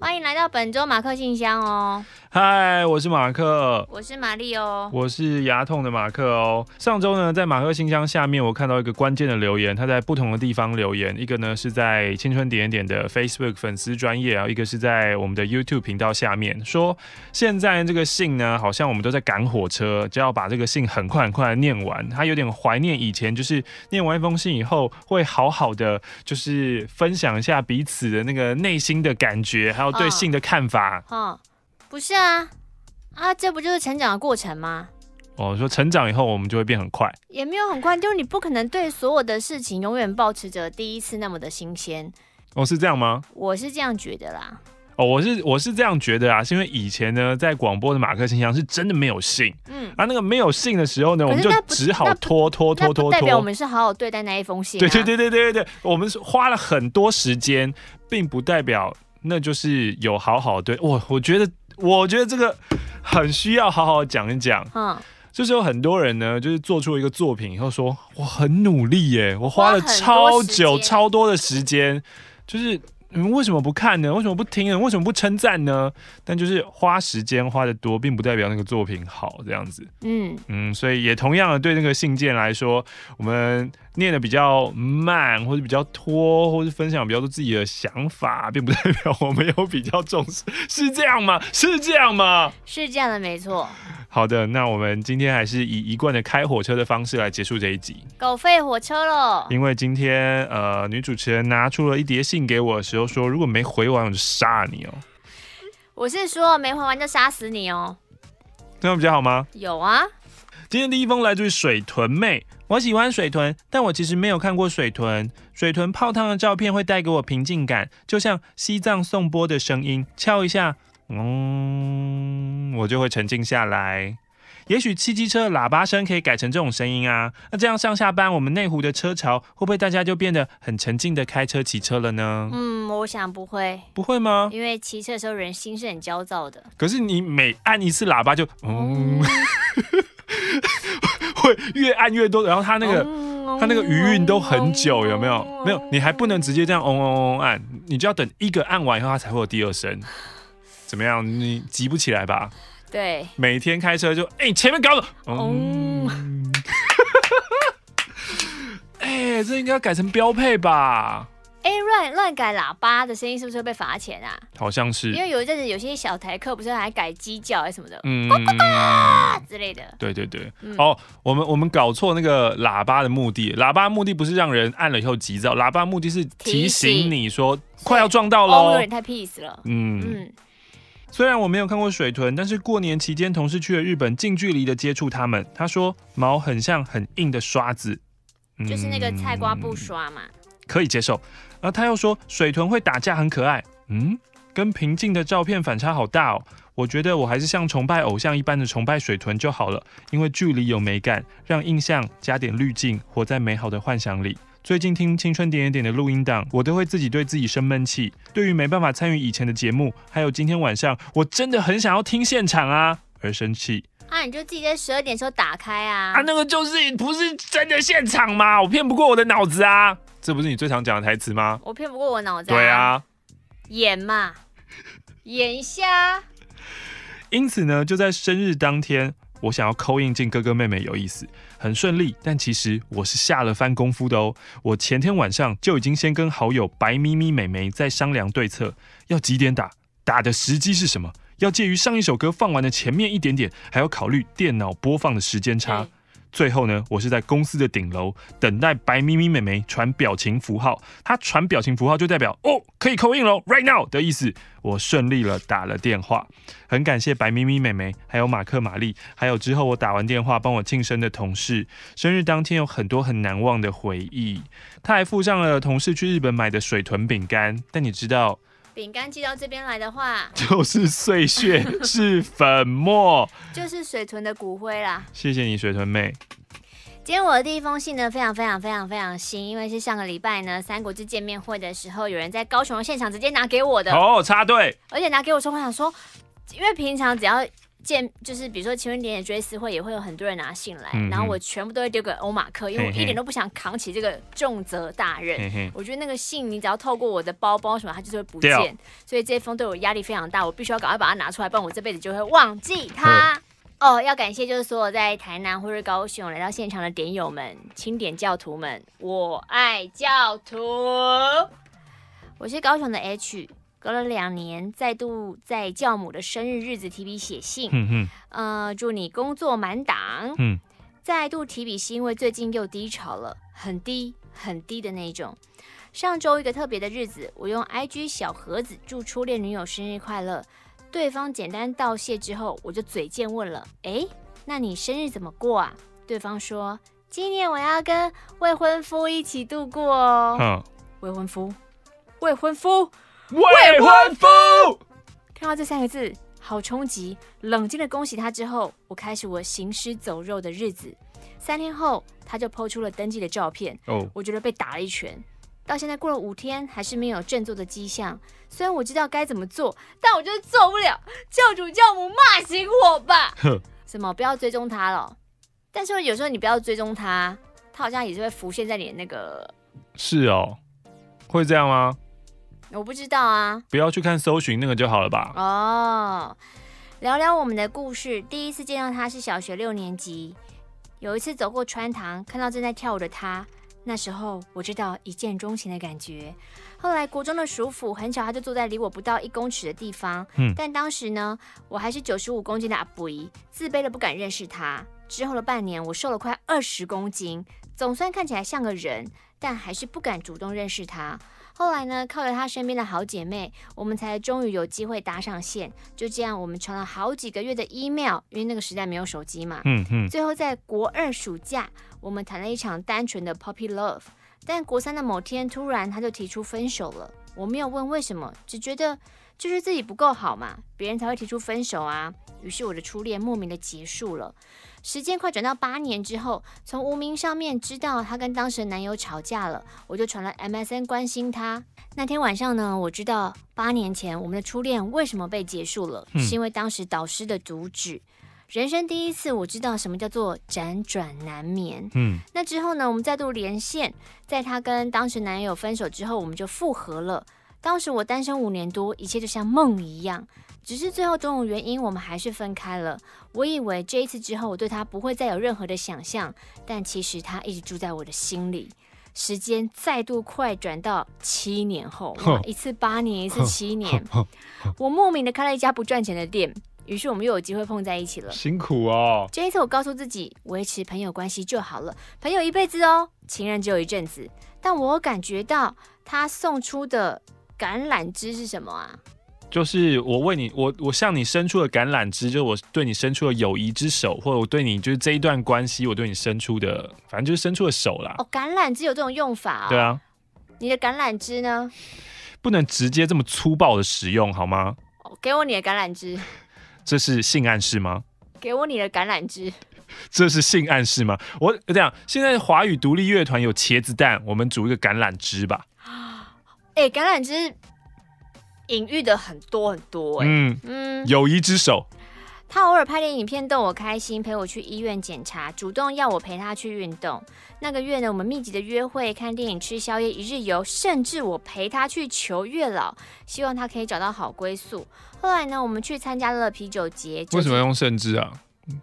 欢迎来到本周马克信箱哦。嗨，我是马克，我是玛丽哦，我是牙痛的马克哦。上周呢，在马克信箱下面，我看到一个关键的留言，他在不同的地方留言，一个呢是在青春点点的 Facebook 粉丝专业，然后一个是在我们的 YouTube 频道下面，说现在这个信呢，好像我们都在赶火车，就要把这个信很快很快的念完。他有点怀念以前，就是念完一封信以后，会好好的就是分享一下彼此的那个内心的感觉，还有对信的看法。不是啊，啊，这不就是成长的过程吗？哦，说成长以后我们就会变很快，也没有很快，就是你不可能对所有的事情永远保持着第一次那么的新鲜。哦，是这样吗？我是这样觉得啦。哦，我是我是这样觉得啊，是因为以前呢，在广播的马克信箱是真的没有信，嗯，啊，那个没有信的时候呢，我们就只好拖拖拖拖拖，代表我们是好好对待那一封信啊。对对对对对对对，我们是花了很多时间，并不代表那就是有好好对我，我觉得。我觉得这个很需要好好讲一讲。嗯，就是有很多人呢，就是做出一个作品以后说，我很努力耶，我花了超久、超多的时间，就是。你们为什么不看呢？为什么不听呢？为什么不称赞呢？但就是花时间花的多，并不代表那个作品好，这样子。嗯嗯，所以也同样的对那个信件来说，我们念的比较慢，或者比较拖，或者分享比较多自己的想法，并不代表我没有比较重视，是这样吗？是这样吗？是这样的，没错。好的，那我们今天还是以一贯的开火车的方式来结束这一集。狗吠火车喽！因为今天呃，女主持人拿出了一叠信给我的时候说，如果没回完，我就杀你哦。我是说没回完就杀死你哦。这样比较好吗？有啊。今天第一封来自于水豚妹，我喜欢水豚，但我其实没有看过水豚。水豚泡汤的照片会带给我平静感，就像西藏颂钵的声音，敲一下。嗯，我就会沉静下来。也许汽机车喇叭声可以改成这种声音啊。那这样上下班，我们内湖的车潮会不会大家就变得很沉静的开车骑车了呢？嗯，我想不会。不会吗？因为骑车的时候人心是很焦躁的。可是你每按一次喇叭就，嗯，会越按越多，然后它那个它那个余韵都很久，有没有？没有，你还不能直接这样嗡嗡嗡按，你就要等一个按完以后，它才会有第二声。怎么样？你急不起来吧？对，每天开车就哎、欸，前面搞了，嗯，哎、欸，这应该要改成标配吧？哎、欸，乱乱改喇叭的声音是不是会被罚钱啊？好像是，因为有一阵子有些小台客不是还改鸡叫还是什么的，嗯，呱呱呱之类的。对对对，嗯、哦，我们我们搞错那个喇叭的目的，喇叭目的不是让人按了以后急躁，喇叭目的是提醒你说快要撞到了，有点太 peace 了，嗯嗯。虽然我没有看过水豚，但是过年期间同事去了日本，近距离的接触他们。他说毛很像很硬的刷子，就是那个菜瓜布刷嘛，可以接受。而他又说水豚会打架，很可爱。嗯，跟平静的照片反差好大哦。我觉得我还是像崇拜偶像一般的崇拜水豚就好了，因为距离有美感，让印象加点滤镜，活在美好的幻想里。最近听青春点点点的录音档，我都会自己对自己生闷气。对于没办法参与以前的节目，还有今天晚上我真的很想要听现场啊，而生气。啊，你就自己在十二点时候打开啊。啊，那个就是不是真的现场吗？我骗不过我的脑子啊。这不是你最常讲的台词吗？我骗不过我脑子啊。对啊，演嘛，演一下。因此呢，就在生日当天。我想要 call in 进哥哥妹妹有意思，很顺利，但其实我是下了番功夫的哦。我前天晚上就已经先跟好友白咪咪美眉在商量对策，要几点打，打的时机是什么，要介于上一首歌放完的前面一点点，还要考虑电脑播放的时间差。嗯最后呢，我是在公司的顶楼等待白咪咪妹妹传表情符号，她传表情符号就代表哦，可以扣印喽，right now 的意思。我顺利了打了电话，很感谢白咪咪妹妹，还有马克玛丽，还有之后我打完电话帮我庆生的同事。生日当天有很多很难忘的回忆，他还附上了同事去日本买的水豚饼干，但你知道。饼干寄到这边来的话，就是碎屑，是粉末，就是水豚的骨灰啦。谢谢你，水豚妹。今天我的第一封信呢，非常非常非常非常新，因为是上个礼拜呢，三国志见面会的时候，有人在高雄的现场直接拿给我的。哦，插队。而且拿给我说，我想说，因为平常只要见就是比如说情人节的追思会，也会有很多人拿信来，然后我全部都会丢给欧马克，因为我一点都不想扛起这个重责大任。嘿嘿我觉得那个信，你只要透过我的包包什么，它就是会不见，所以这封对我压力非常大，我必须要赶快把它拿出来，不然我这辈子就会忘记它。哦，要感谢就是所有在台南或者高雄来到现场的点友们、清点教徒们，我爱教徒。我是高雄的 H，隔了两年再度在教母的生日日子提笔写信，嗯嗯呃，祝你工作满档。嗯，再度提笔是因为最近又低潮了，很低很低的那种。上周一个特别的日子，我用 IG 小盒子祝初恋女友生日快乐。对方简单道谢之后，我就嘴贱问了：“哎，那你生日怎么过啊？”对方说：“今年我要跟未婚夫一起度过哦。嗯，未婚夫，未婚夫，未婚夫，看到这三个字，好冲击。冷静的恭喜他之后，我开始我行尸走肉的日子。三天后，他就 PO 出了登记的照片。哦，我觉得被打了一拳。到现在过了五天，还是没有振作的迹象。虽然我知道该怎么做，但我就是做不了。教主教母骂醒我吧！哼，什么不要追踪他了？但是有时候你不要追踪他，他好像也是会浮现在你的那个……是哦，会这样吗？我不知道啊。不要去看搜寻那个就好了吧？哦，聊聊我们的故事。第一次见到他是小学六年级，有一次走过穿堂，看到正在跳舞的他。那时候我知道一见钟情的感觉。后来国中的暑辅很巧，他就坐在离我不到一公尺的地方。嗯，但当时呢，我还是九十五公斤的阿布姨，自卑的不敢认识他。之后的半年，我瘦了快二十公斤，总算看起来像个人，但还是不敢主动认识他。后来呢，靠着她身边的好姐妹，我们才终于有机会搭上线。就这样，我们传了好几个月的 email，因为那个时代没有手机嘛。嗯嗯，最后在国二暑假，我们谈了一场单纯的 puppy love。但国三的某天，突然他就提出分手了。我没有问为什么，只觉得就是自己不够好嘛，别人才会提出分手啊。于是我的初恋莫名的结束了。时间快转到八年之后，从无名上面知道她跟当时的男友吵架了，我就传了 MSN 关心她。那天晚上呢，我知道八年前我们的初恋为什么被结束了，嗯、是因为当时导师的阻止。人生第一次，我知道什么叫做辗转难眠。嗯，那之后呢，我们再度连线，在她跟当时男友分手之后，我们就复合了。当时我单身五年多，一切就像梦一样。只是最后种种原因，我们还是分开了。我以为这一次之后，我对他不会再有任何的想象，但其实他一直住在我的心里。时间再度快转到七年后，哇，一次八年，一次七年。我莫名的开了一家不赚钱的店，于是我们又有机会碰在一起了。辛苦哦。这一次我告诉自己，维持朋友关系就好了，朋友一辈子哦，情人只有一阵子。但我感觉到他送出的橄榄枝是什么啊？就是我为你，我我向你伸出的橄榄枝，就是我对你伸出的友谊之手，或者我对你就是这一段关系，我对你伸出的，反正就是伸出的手啦。哦，橄榄枝有这种用法哦。对啊。你的橄榄枝呢？不能直接这么粗暴的使用好吗？哦，给我你的橄榄枝。这是性暗示吗？给我你的橄榄枝。这是性暗示吗？我这样，现在华语独立乐团有茄子蛋，我们煮一个橄榄枝吧。哎、欸，橄榄枝。隐喻的很多很多、欸，嗯嗯，友谊之手。他偶尔拍点影片逗我开心，陪我去医院检查，主动要我陪他去运动。那个月呢，我们密集的约会、看电影、吃宵夜、一日游，甚至我陪他去求月老，希望他可以找到好归宿。后来呢，我们去参加了啤酒节。为什么用甚至啊？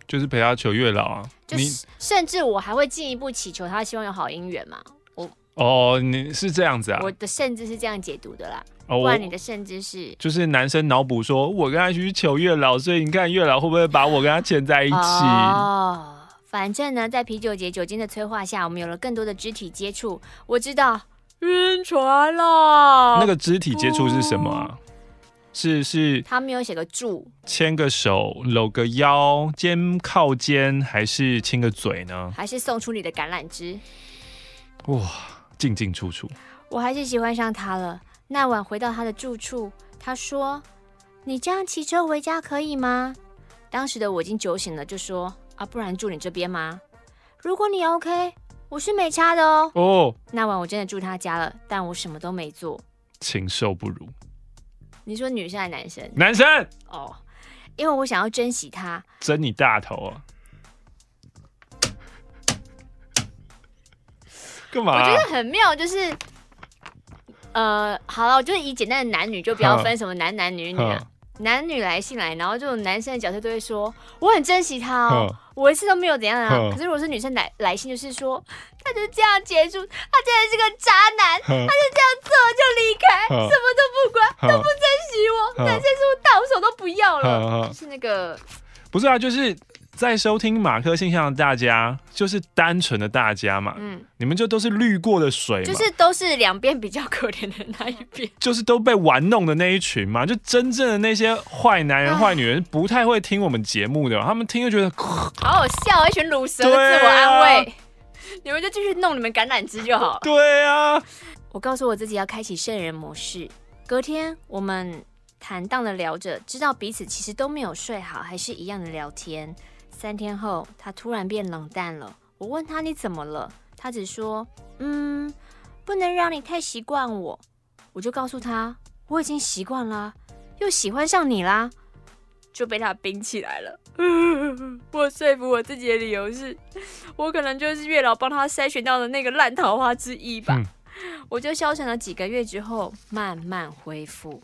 就是陪他求月老啊？就是、你甚至我还会进一步祈求他，希望有好姻缘嘛。我哦，你是这样子啊？我的甚至是这样解读的啦。哦、不然你的甚至是就是男生脑补说，我跟他去求月老，所以你看月老会不会把我跟他牵在一起？哦，反正呢，在啤酒节酒精的催化下，我们有了更多的肢体接触。我知道晕船了。那个肢体接触是什么啊？是是，他没有写个住，牵个手，搂个腰，肩靠肩，还是亲个嘴呢？还是送出你的橄榄枝？哇，进进出出，我还是喜欢上他了。那晚回到他的住处，他说：“你这样骑车回家可以吗？”当时的我已经酒醒了，就说：“啊，不然住你这边吗？如果你 OK，我是没差的哦。”哦，那晚我真的住他家了，但我什么都没做。禽兽不如。你说女生还是男生？男生。哦，因为我想要珍惜他。珍你大头啊！干嘛、啊？我觉得很妙，就是呃，好了，我就是以简单的男女，就不要分什么男男女女啊。男女来信来，然后这种男生的角色都会说，我很珍惜他哦，我一次都没有怎样啊。可是如果是女生来来信，就是说他就这样结束，他真的是个渣男，他就这样做就离开，什么都不管，都不珍惜我，男生是不是到手都不要了？就是那个，不是啊，就是。在收听马克信箱的大家，就是单纯的大家嘛，嗯，你们就都是滤过的水嘛，就是都是两边比较可怜的那一边，就是都被玩弄的那一群嘛，就真正的那些坏男人、坏女人，不太会听我们节目的，他们听就觉得 好好笑，一群卤蛇的自我安慰，啊、你们就继续弄你们橄榄枝就好。对啊，我告诉我自己要开启圣人模式，隔天我们坦荡的聊着，知道彼此其实都没有睡好，还是一样的聊天。三天后，他突然变冷淡了。我问他：“你怎么了？”他只说：“嗯，不能让你太习惯我。”我就告诉他：“我已经习惯了，又喜欢上你啦。”就被他冰起来了。我说服我自己的理由是，我可能就是月老帮他筛选到的那个烂桃花之一吧。嗯、我就消沉了几个月之后，慢慢恢复。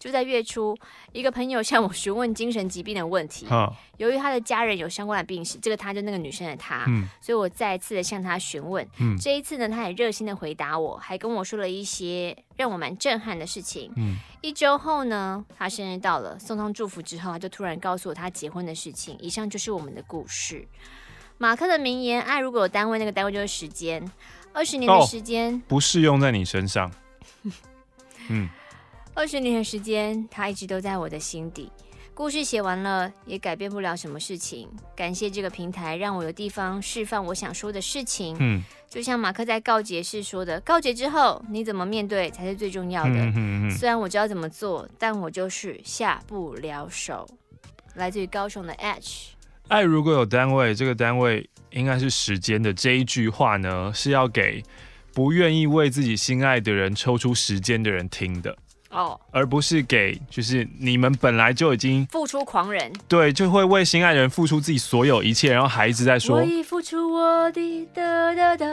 就在月初，一个朋友 向我询问精神疾病的问题。哦、由于他的家人有相关的病史，这个他就那个女生的他，嗯、所以我再一次的向他询问。嗯、这一次呢，他也热心的回答我，还跟我说了一些让我蛮震撼的事情。嗯、一周后呢，他生日到了，送上祝福之后，他就突然告诉我他结婚的事情。以上就是我们的故事。马克的名言：爱如果有单位，那个单位就是时间。二十年的时间、哦、不适用在你身上。嗯。二十年的时间，他一直都在我的心底。故事写完了，也改变不了什么事情。感谢这个平台，让我有地方释放我想说的事情。嗯，就像马克在告解时说的：“告解之后，你怎么面对才是最重要的。嗯嗯嗯”虽然我知道怎么做，但我就是下不了手。来自于高雄的 H，爱如果有单位，这个单位应该是时间的这一句话呢，是要给不愿意为自己心爱的人抽出时间的人听的。哦，而不是给就是你们本来就已经付出狂人，对，就会为心爱的人付出自己所有一切，然后还一直在说，我已付出我的哒哒哒。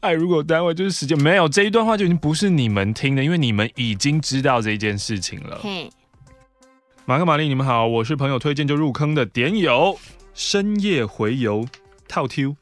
爱如果单位就是时间，没有这一段话就已经不是你们听的，因为你们已经知道这件事情了。嘿，马克玛丽，你们好，我是朋友推荐就入坑的点友，深夜回游套 Q。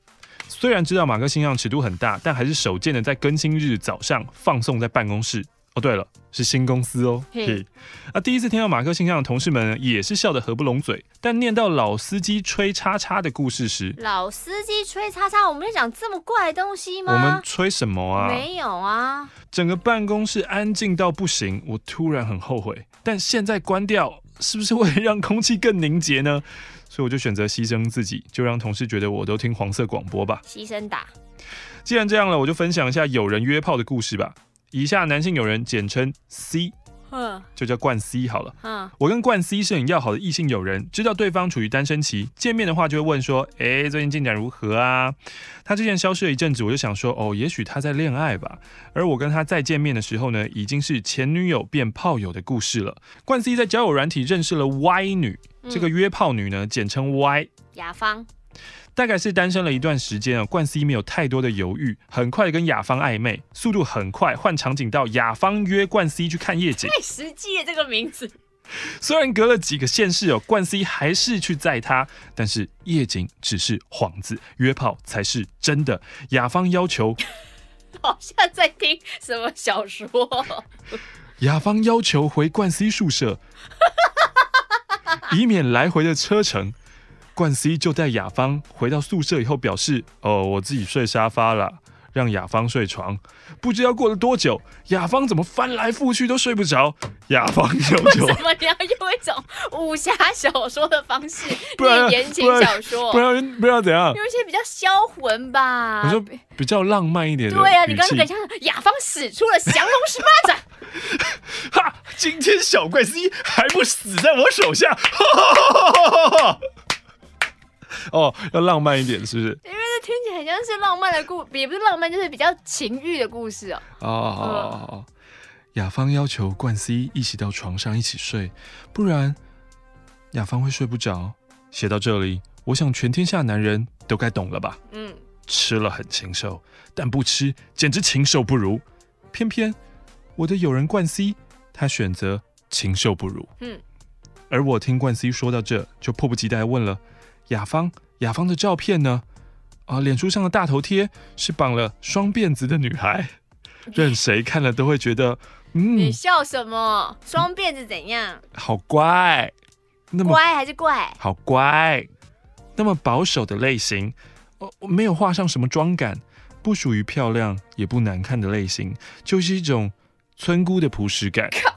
虽然知道马克信箱尺度很大，但还是手贱的在更新日早上放送在办公室。哦，对了，是新公司哦。嘿，那，啊，第一次听到马克信箱的同事们也是笑得合不拢嘴。但念到老司机吹叉叉的故事时，老司机吹叉叉，我们在讲这么怪的东西吗？我们吹什么啊？没有啊。整个办公室安静到不行，我突然很后悔。但现在关掉，是不是会让空气更凝结呢？所以我就选择牺牲自己，就让同事觉得我都听黄色广播吧。牺牲打。既然这样了，我就分享一下有人约炮的故事吧。以下男性友人简称 C，就叫冠 C 好了。我跟冠 C 是很要好的异性友人，知道对方处于单身期，见面的话就会问说：“哎，最近进展如何啊？”他之前消失了一阵子，我就想说：“哦，也许他在恋爱吧。”而我跟他再见面的时候呢，已经是前女友变炮友的故事了。冠 C 在交友软体认识了 Y 女，这个约炮女呢，简称 Y，雅芳。大概是单身了一段时间啊，冠 C 没有太多的犹豫，很快的跟雅芳暧昧，速度很快。换场景到雅芳约冠 C 去看夜景，太实际了这个名字。虽然隔了几个县市哦，冠 C 还是去载他，但是夜景只是幌子，约炮才是真的。雅芳要求，好像在听什么小说。雅芳要求回冠 C 宿舍，以免来回的车程。冠 C 就带雅芳回到宿舍以后，表示：“哦，我自己睡沙发了，让雅芳睡床。”不知道过了多久，雅芳怎么翻来覆去都睡不着。雅芳要求：“为什么你要用一种武侠小说的方式 念言情小说？不要 不要怎样？用一些比较销魂吧？我说比较浪漫一点的。对啊，你刚刚等一下，雅芳使出了降龙十八掌。哈，今天小怪 C 还不死在我手下。哈哈哈哈哈哈。哦，要浪漫一点，是不是？因为这听起来很像是浪漫的故，也不是浪漫，就是比较情欲的故事哦。哦，好好好。雅芳要求冠 C 一起到床上一起睡，不然雅芳会睡不着。写到这里，我想全天下男人都该懂了吧？嗯，吃了很禽兽，但不吃简直禽兽不如。偏偏我的友人冠希，他选择禽兽不如。嗯，而我听冠希说到这，就迫不及待问了：雅芳，雅芳的照片呢？啊，脸书上的大头贴是绑了双辫子的女孩，任谁看了都会觉得，嗯，你笑什么？双辫子怎样？好乖，那么乖还是怪？好乖，那么保守的类型，哦，没有画上什么妆感，不属于漂亮也不难看的类型，就是一种村姑的朴实感。靠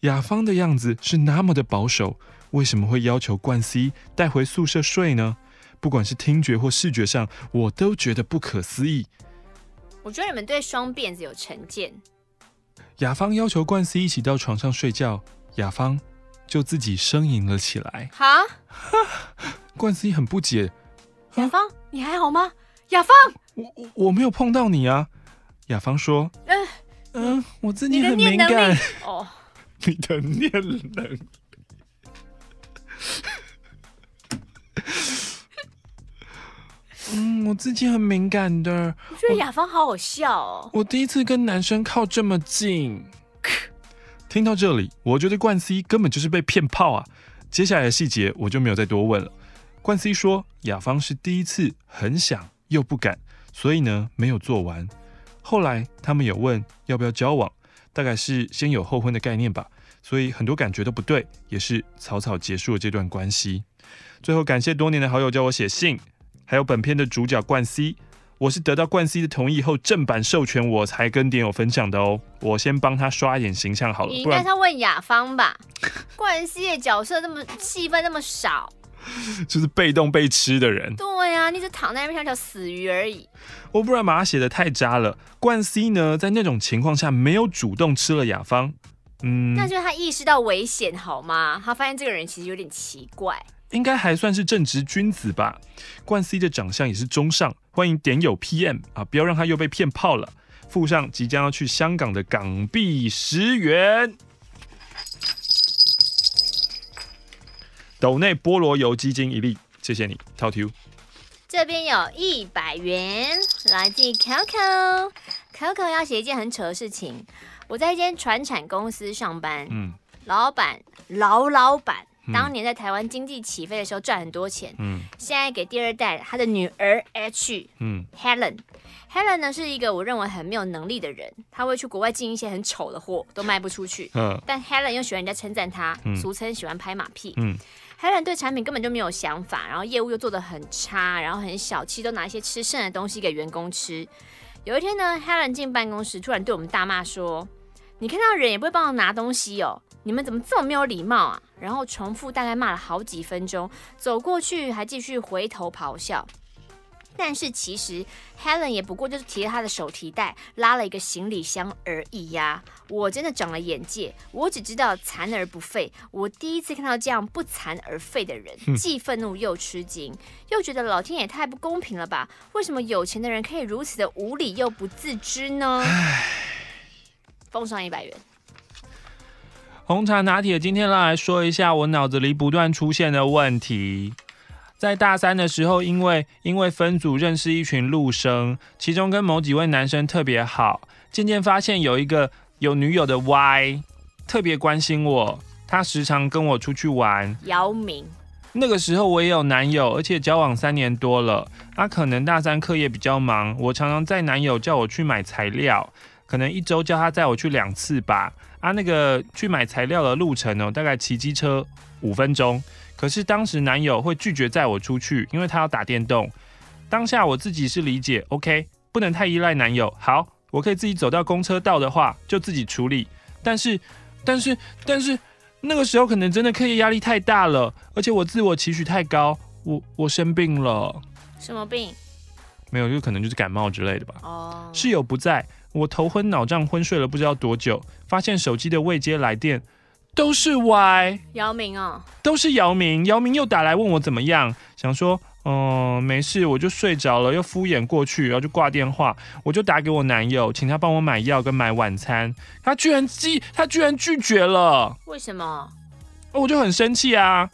雅芳的样子是那么的保守，为什么会要求冠希带回宿舍睡呢？不管是听觉或视觉上，我都觉得不可思议。我觉得你们对双辫子有成见。雅芳要求冠希一起到床上睡觉，雅芳就自己呻吟了起来。哈，冠希很不解。雅芳，你还好吗？雅芳，我我我没有碰到你啊。雅芳说：“嗯嗯，我自己很敏感。”哦，你的念能。嗯，我自己很敏感的。我觉得雅芳好好笑哦。我第一次跟男生靠这么近。听到这里，我觉得冠希根本就是被骗炮啊。接下来的细节我就没有再多问了。冠希说，雅芳是第一次很想又不敢，所以呢没有做完。后来他们有问要不要交往，大概是先有后婚的概念吧。所以很多感觉都不对，也是草草结束了这段关系。最后感谢多年的好友叫我写信。还有本片的主角冠希，我是得到冠希的同意后正版授权，我才跟点友分享的哦。我先帮他刷一点形象好了。你应该是要问雅芳吧？冠希的角色这么戏份那么少，就是被动被吃的人。对呀、啊，你只躺在那边像条死鱼而已。我不然把他写的太渣了。冠希呢，在那种情况下没有主动吃了雅芳，嗯，那就是他意识到危险好吗？他发现这个人其实有点奇怪。应该还算是正直君子吧。冠 C 的长相也是中上，欢迎点友 PM 啊，不要让他又被骗炮了。附上即将要去香港的港币十元。斗内菠萝油鸡精一粒，谢谢你，套 Q。这边有一百元，来自 Coco。Coco 要写一件很扯的事情。我在一间传产公司上班，嗯，老板老老板。当年在台湾经济起飞的时候赚很多钱，嗯，现在给第二代他的女儿 H，嗯，Helen，Helen 呢是一个我认为很没有能力的人，他会去国外进一些很丑的货，都卖不出去，嗯，但 Helen 又喜欢人家称赞他，嗯，俗称喜欢拍马屁，嗯，Helen 对产品根本就没有想法，然后业务又做得很差，然后很小气，都拿一些吃剩的东西给员工吃。有一天呢，Helen 进办公室，突然对我们大骂说：“你看到人也不会帮我拿东西哦。”你们怎么这么没有礼貌啊？然后重复大概骂了好几分钟，走过去还继续回头咆哮。但是其实 Helen 也不过就是提着他的手提袋拉了一个行李箱而已呀。我真的长了眼界，我只知道残而不废。我第一次看到这样不残而废的人，既愤怒又吃惊，又觉得老天也太不公平了吧？为什么有钱的人可以如此的无理又不自知呢？奉上一百元。红茶拿铁，今天来说一下我脑子里不断出现的问题。在大三的时候，因为因为分组认识一群陆生，其中跟某几位男生特别好，渐渐发现有一个有女友的 Y 特别关心我，他时常跟我出去玩。姚明，那个时候我也有男友，而且交往三年多了。他、啊、可能大三课业比较忙，我常常在男友叫我去买材料，可能一周叫他载我去两次吧。啊、那个去买材料的路程哦，大概骑机车五分钟。可是当时男友会拒绝载我出去，因为他要打电动。当下我自己是理解，OK，不能太依赖男友。好，我可以自己走到公车道的话，就自己处理。但是，但是，但是那个时候可能真的课业压力太大了，而且我自我期许太高，我我生病了。什么病？没有，就可能就是感冒之类的吧。哦。Oh. 室友不在。我头昏脑胀，昏睡了不知道多久，发现手机的未接来电都是 Y，姚明哦，都是姚明，姚明又打来问我怎么样，想说，嗯，没事，我就睡着了，又敷衍过去，然后就挂电话，我就打给我男友，请他帮我买药跟买晚餐，他居然拒，他居然拒绝了，为什么？我就很生气啊。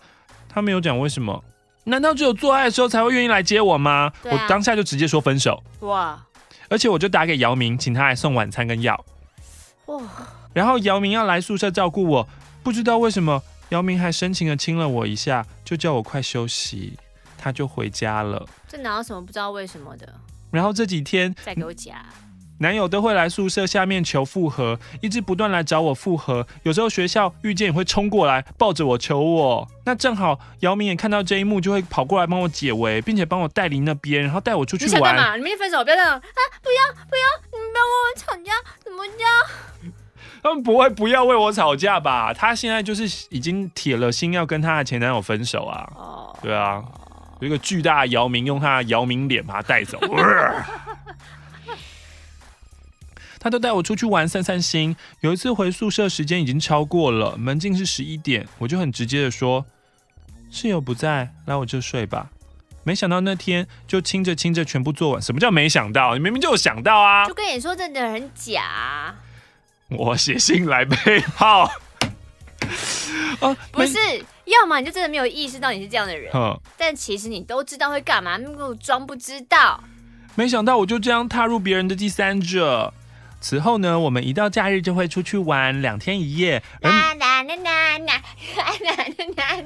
他没有讲为什么，难道只有做爱的时候才会愿意来接我吗？啊、我当下就直接说分手。哇！而且我就打给姚明，请他来送晚餐跟药。哇！然后姚明要来宿舍照顾我，不知道为什么，姚明还深情的亲了我一下，就叫我快休息，他就回家了。这哪有什么不知道为什么的？然后这几天再给我讲。男友都会来宿舍下面求复合，一直不断来找我复合。有时候学校遇见也会冲过来抱着我求我。那正好姚明也看到这一幕，就会跑过来帮我解围，并且帮我带离那边，然后带我出去玩。你想干嘛？你们分手，不要这样啊！不要不要，你们不要为我吵架，怎么样？他们不会不要为我吵架吧？她现在就是已经铁了心要跟她的前男友分手啊！哦，对啊，有一个巨大的姚明用他的姚明脸把他带走。他都带我出去玩散散心。有一次回宿舍，时间已经超过了，门禁是十一点，我就很直接的说：“室友不在，来我这睡吧。”没想到那天就亲着亲着全部做完。什么叫没想到？你明明就有想到啊！就跟你说，真的很假。我写信来背号。啊，不是，要么你就真的没有意识到你是这样的人，嗯，但其实你都知道会干嘛，那么装不知道。没想到我就这样踏入别人的第三者。此后呢，我们一到假日就会出去玩两天一夜。啦啦啦啦啦啦啦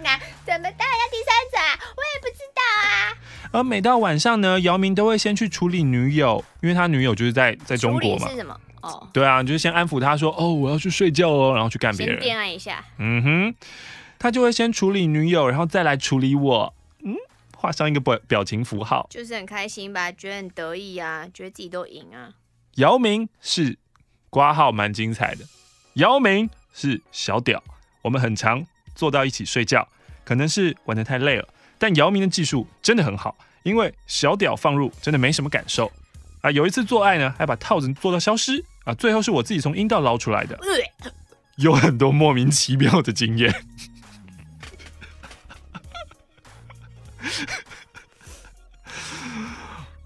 啦，怎么到了第三者啊？我也不知道啊。而每到晚上呢，姚明都会先去处理女友，因为他女友就是在在中国嘛。是什么？哦，对啊，就是先安抚他说：“哦，我要去睡觉哦。”然后去干别人。先恋爱一下。嗯哼，他就会先处理女友，然后再来处理我。嗯，画上一个表表情符号，就是很开心吧？觉得很得意啊，觉得自己都赢啊。姚明是括号蛮精彩的，姚明是小屌，我们很常坐到一起睡觉，可能是玩得太累了，但姚明的技术真的很好，因为小屌放入真的没什么感受啊。有一次做爱呢，还把套子做到消失啊，最后是我自己从阴道捞出来的，有很多莫名其妙的经验。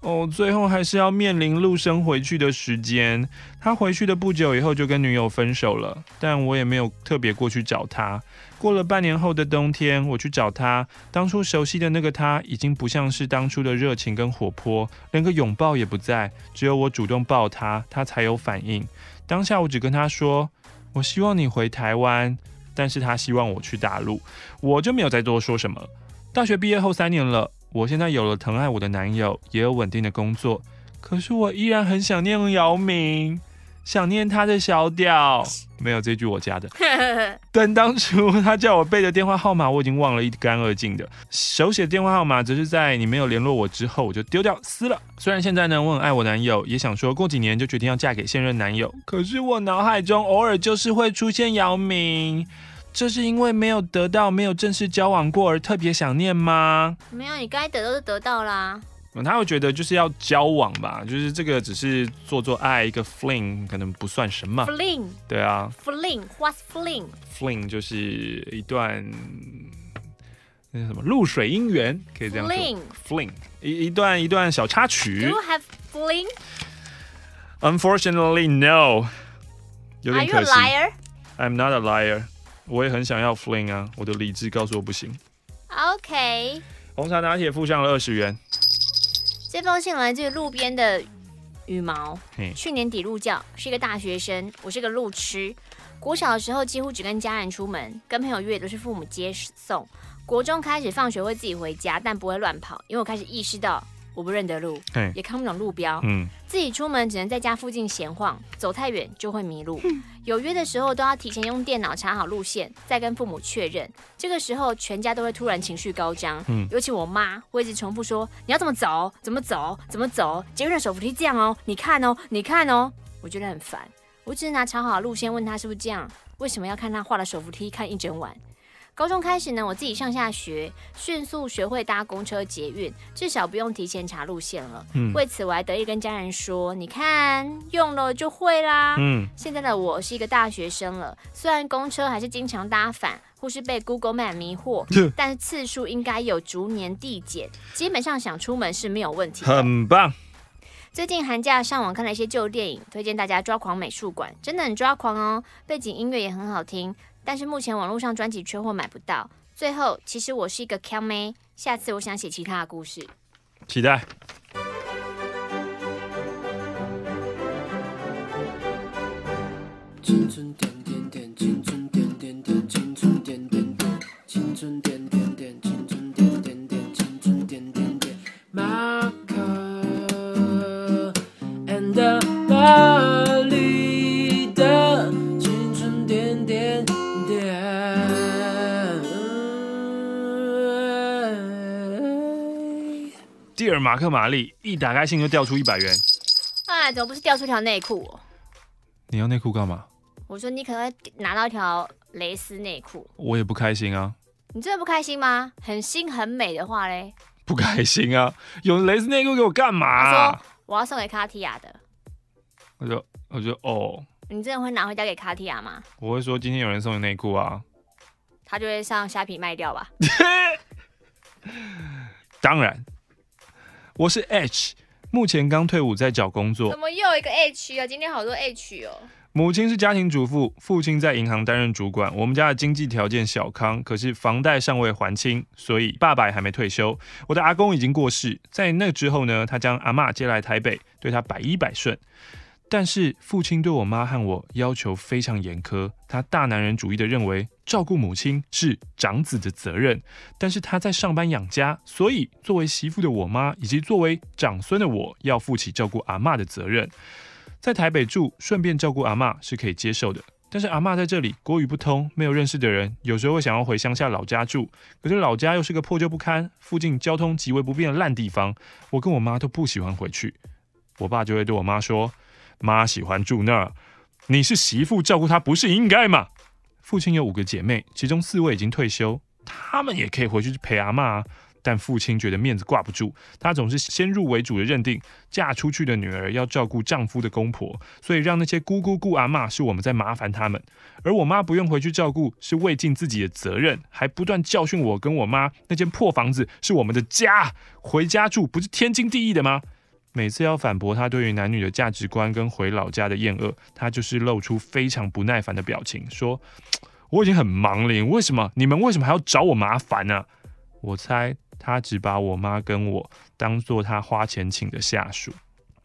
哦，最后还是要面临陆生回去的时间。他回去的不久以后就跟女友分手了，但我也没有特别过去找他。过了半年后的冬天，我去找他，当初熟悉的那个他已经不像是当初的热情跟活泼，连个拥抱也不在，只有我主动抱他，他才有反应。当下我只跟他说：“我希望你回台湾。”但是他希望我去大陆，我就没有再多说什么。大学毕业后三年了。我现在有了疼爱我的男友，也有稳定的工作，可是我依然很想念姚明，想念他的小屌。没有这句我加的。但当初他叫我背的电话号码，我已经忘了一干二净的。手写电话号码则是在你没有联络我之后，我就丢掉撕了。虽然现在呢，我很爱我男友，也想说过几年就决定要嫁给现任男友，可是我脑海中偶尔就是会出现姚明。这是因为没有得到，没有正式交往过而特别想念吗？没有，你该得都是得到啦。嗯，他会觉得就是要交往吧，就是这个只是做做爱一个 fling，可能不算什么。fling。对啊。fling，what's fling？fling 就是一段那什么露水姻缘，可以这样说。fling fling 一一段一段小插曲。Do you have fling？Unfortunately, no。有点可惜。Are you a liar? I'm not a liar. 我也很想要 fling 啊，我的理智告诉我不行。OK。红茶拿铁附上了二十元。这封信来自路边的羽毛。去年底入教，是一个大学生。我是个路痴。国小的时候几乎只跟家人出门，跟朋友约都是父母接送。国中开始放学会自己回家，但不会乱跑，因为我开始意识到。我不认得路，嘿也看不懂路标，嗯，自己出门只能在家附近闲晃，走太远就会迷路。嗯、有约的时候都要提前用电脑查好路线，再跟父母确认。这个时候全家都会突然情绪高涨，嗯，尤其我妈会一直重复说：“你要怎么走？怎么走？怎么走？捷运的手扶梯这样哦，你看哦，你看哦。”我觉得很烦，我只是拿查好的路线问他是不是这样，为什么要看他画的手扶梯看一整晚？高中开始呢，我自己上下学，迅速学会搭公车、捷运，至少不用提前查路线了。嗯，为此我还得意跟家人说：“你看，用了就会啦。”嗯，现在的我是一个大学生了，虽然公车还是经常搭反，或是被 Google Map 迷惑，嗯，但是次数应该有逐年递减，基本上想出门是没有问题。很棒。最近寒假上网看了一些旧电影，推荐大家抓狂美术馆，真的很抓狂哦。背景音乐也很好听。但是目前网络上专辑缺货买不到。最后，其实我是一个强妹，下次我想写其他的故事，期待。青春点点点，青春点点点，青春点点点，青春点点点，青春点点点，青春点点点。马克 and 巴黎尔马克玛丽一打开信就掉出一百元。哎，怎么不是掉出条内裤？你要内裤干嘛？我说你可能会拿到一条蕾丝内裤，我也不开心啊。你真的不开心吗？很新很美的话嘞，不开心啊。有蕾丝内裤给我干嘛啊？他说我要送给卡提亚的。我就我就哦。你真的会拿回家给卡提亚吗？我会说今天有人送你内裤啊，他就会上虾皮卖掉吧。当然，我是 H，目前刚退伍，在找工作。怎么又有一个 H 啊？今天好多 H 哦。母亲是家庭主妇，父亲在银行担任主管。我们家的经济条件小康，可是房贷尚未还清，所以爸爸也还没退休。我的阿公已经过世，在那之后呢，他将阿妈接来台北，对他百依百顺。但是父亲对我妈和我要求非常严苛，他大男人主义的认为照顾母亲是长子的责任，但是他在上班养家，所以作为媳妇的我妈以及作为长孙的我要负起照顾阿嬷的责任。在台北住，顺便照顾阿嬷是可以接受的。但是阿嬷在这里国语不通，没有认识的人，有时候会想要回乡下老家住。可是老家又是个破旧不堪、附近交通极为不便的烂地方，我跟我妈都不喜欢回去。我爸就会对我妈说：“妈喜欢住那儿，你是媳妇，照顾她不是应该吗？”父亲有五个姐妹，其中四位已经退休，他们也可以回去陪阿嬷啊。但父亲觉得面子挂不住，他总是先入为主的认定嫁出去的女儿要照顾丈夫的公婆，所以让那些姑姑姑阿嬷是我们在麻烦他们，而我妈不用回去照顾是未尽自己的责任，还不断教训我跟我妈那间破房子是我们的家，回家住不是天经地义的吗？每次要反驳他对于男女的价值观跟回老家的厌恶，他就是露出非常不耐烦的表情，说：“我已经很忙了，为什么你们为什么还要找我麻烦呢？”我猜。他只把我妈跟我当做他花钱请的下属。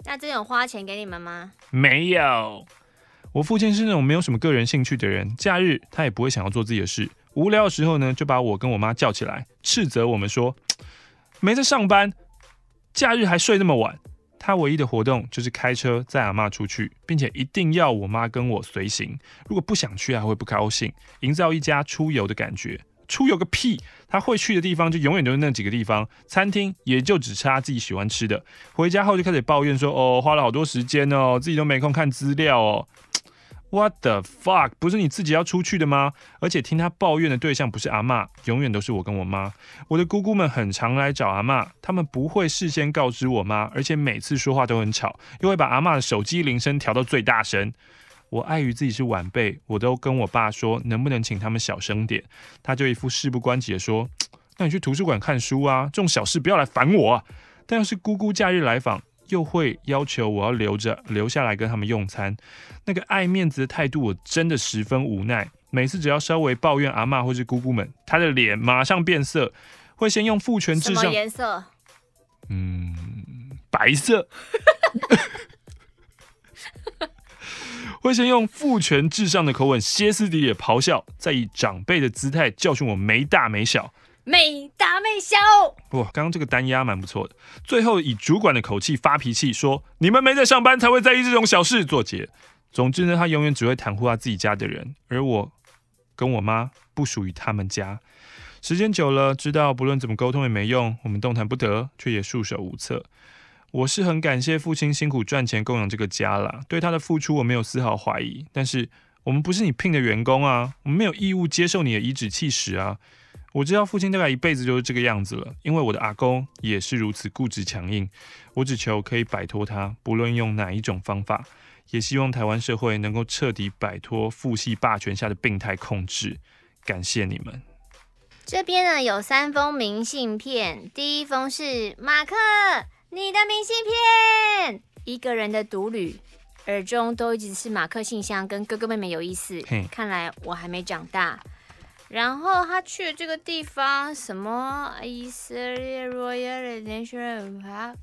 那这种花钱给你们吗？没有。我父亲是那种没有什么个人兴趣的人，假日他也不会想要做自己的事。无聊的时候呢，就把我跟我妈叫起来，斥责我们说 没在上班，假日还睡那么晚。他唯一的活动就是开车载阿嬷出去，并且一定要我妈跟我随行。如果不想去，还会不高兴，营造一家出游的感觉。出游个屁！他会去的地方就永远都是那几个地方，餐厅也就只吃他自己喜欢吃的。回家后就开始抱怨说：“哦，花了好多时间哦，自己都没空看资料哦。”What the fuck？不是你自己要出去的吗？而且听他抱怨的对象不是阿嬷，永远都是我跟我妈。我的姑姑们很常来找阿嬷，他们不会事先告知我妈，而且每次说话都很吵，又会把阿嬷的手机铃声调到最大声。我碍于自己是晚辈，我都跟我爸说，能不能请他们小声点？他就一副事不关己的说：“那你去图书馆看书啊，这种小事不要来烦我。”但要是姑姑假日来访，又会要求我要留着留下来跟他们用餐，那个爱面子的态度，我真的十分无奈。每次只要稍微抱怨阿嬷或是姑姑们，她的脸马上变色，会先用父权至上。什么颜色？嗯，白色。会先用父权至上的口吻歇斯底里的咆哮，再以长辈的姿态教训我没大没小，没大没小。不，刚刚这个单押蛮不错的。最后以主管的口气发脾气说：“你们没在上班才会在意这种小事。”作结。总之呢，他永远只会袒护他自己家的人，而我跟我妈不属于他们家。时间久了，知道不论怎么沟通也没用，我们动弹不得，却也束手无策。我是很感谢父亲辛苦赚钱供养这个家啦，对他的付出我没有丝毫怀疑。但是我们不是你聘的员工啊，我们没有义务接受你的颐指气使啊。我知道父亲大概一辈子就是这个样子了，因为我的阿公也是如此固执强硬。我只求可以摆脱他，不论用哪一种方法，也希望台湾社会能够彻底摆脱父系霸权下的病态控制。感谢你们。这边呢有三封明信片，第一封是马克。你的明信片，一个人的独旅，耳中都一直是马克信箱跟哥哥妹妹有意思。看来我还没长大。然后他去了这个地方，什么以色列 Royal National Park？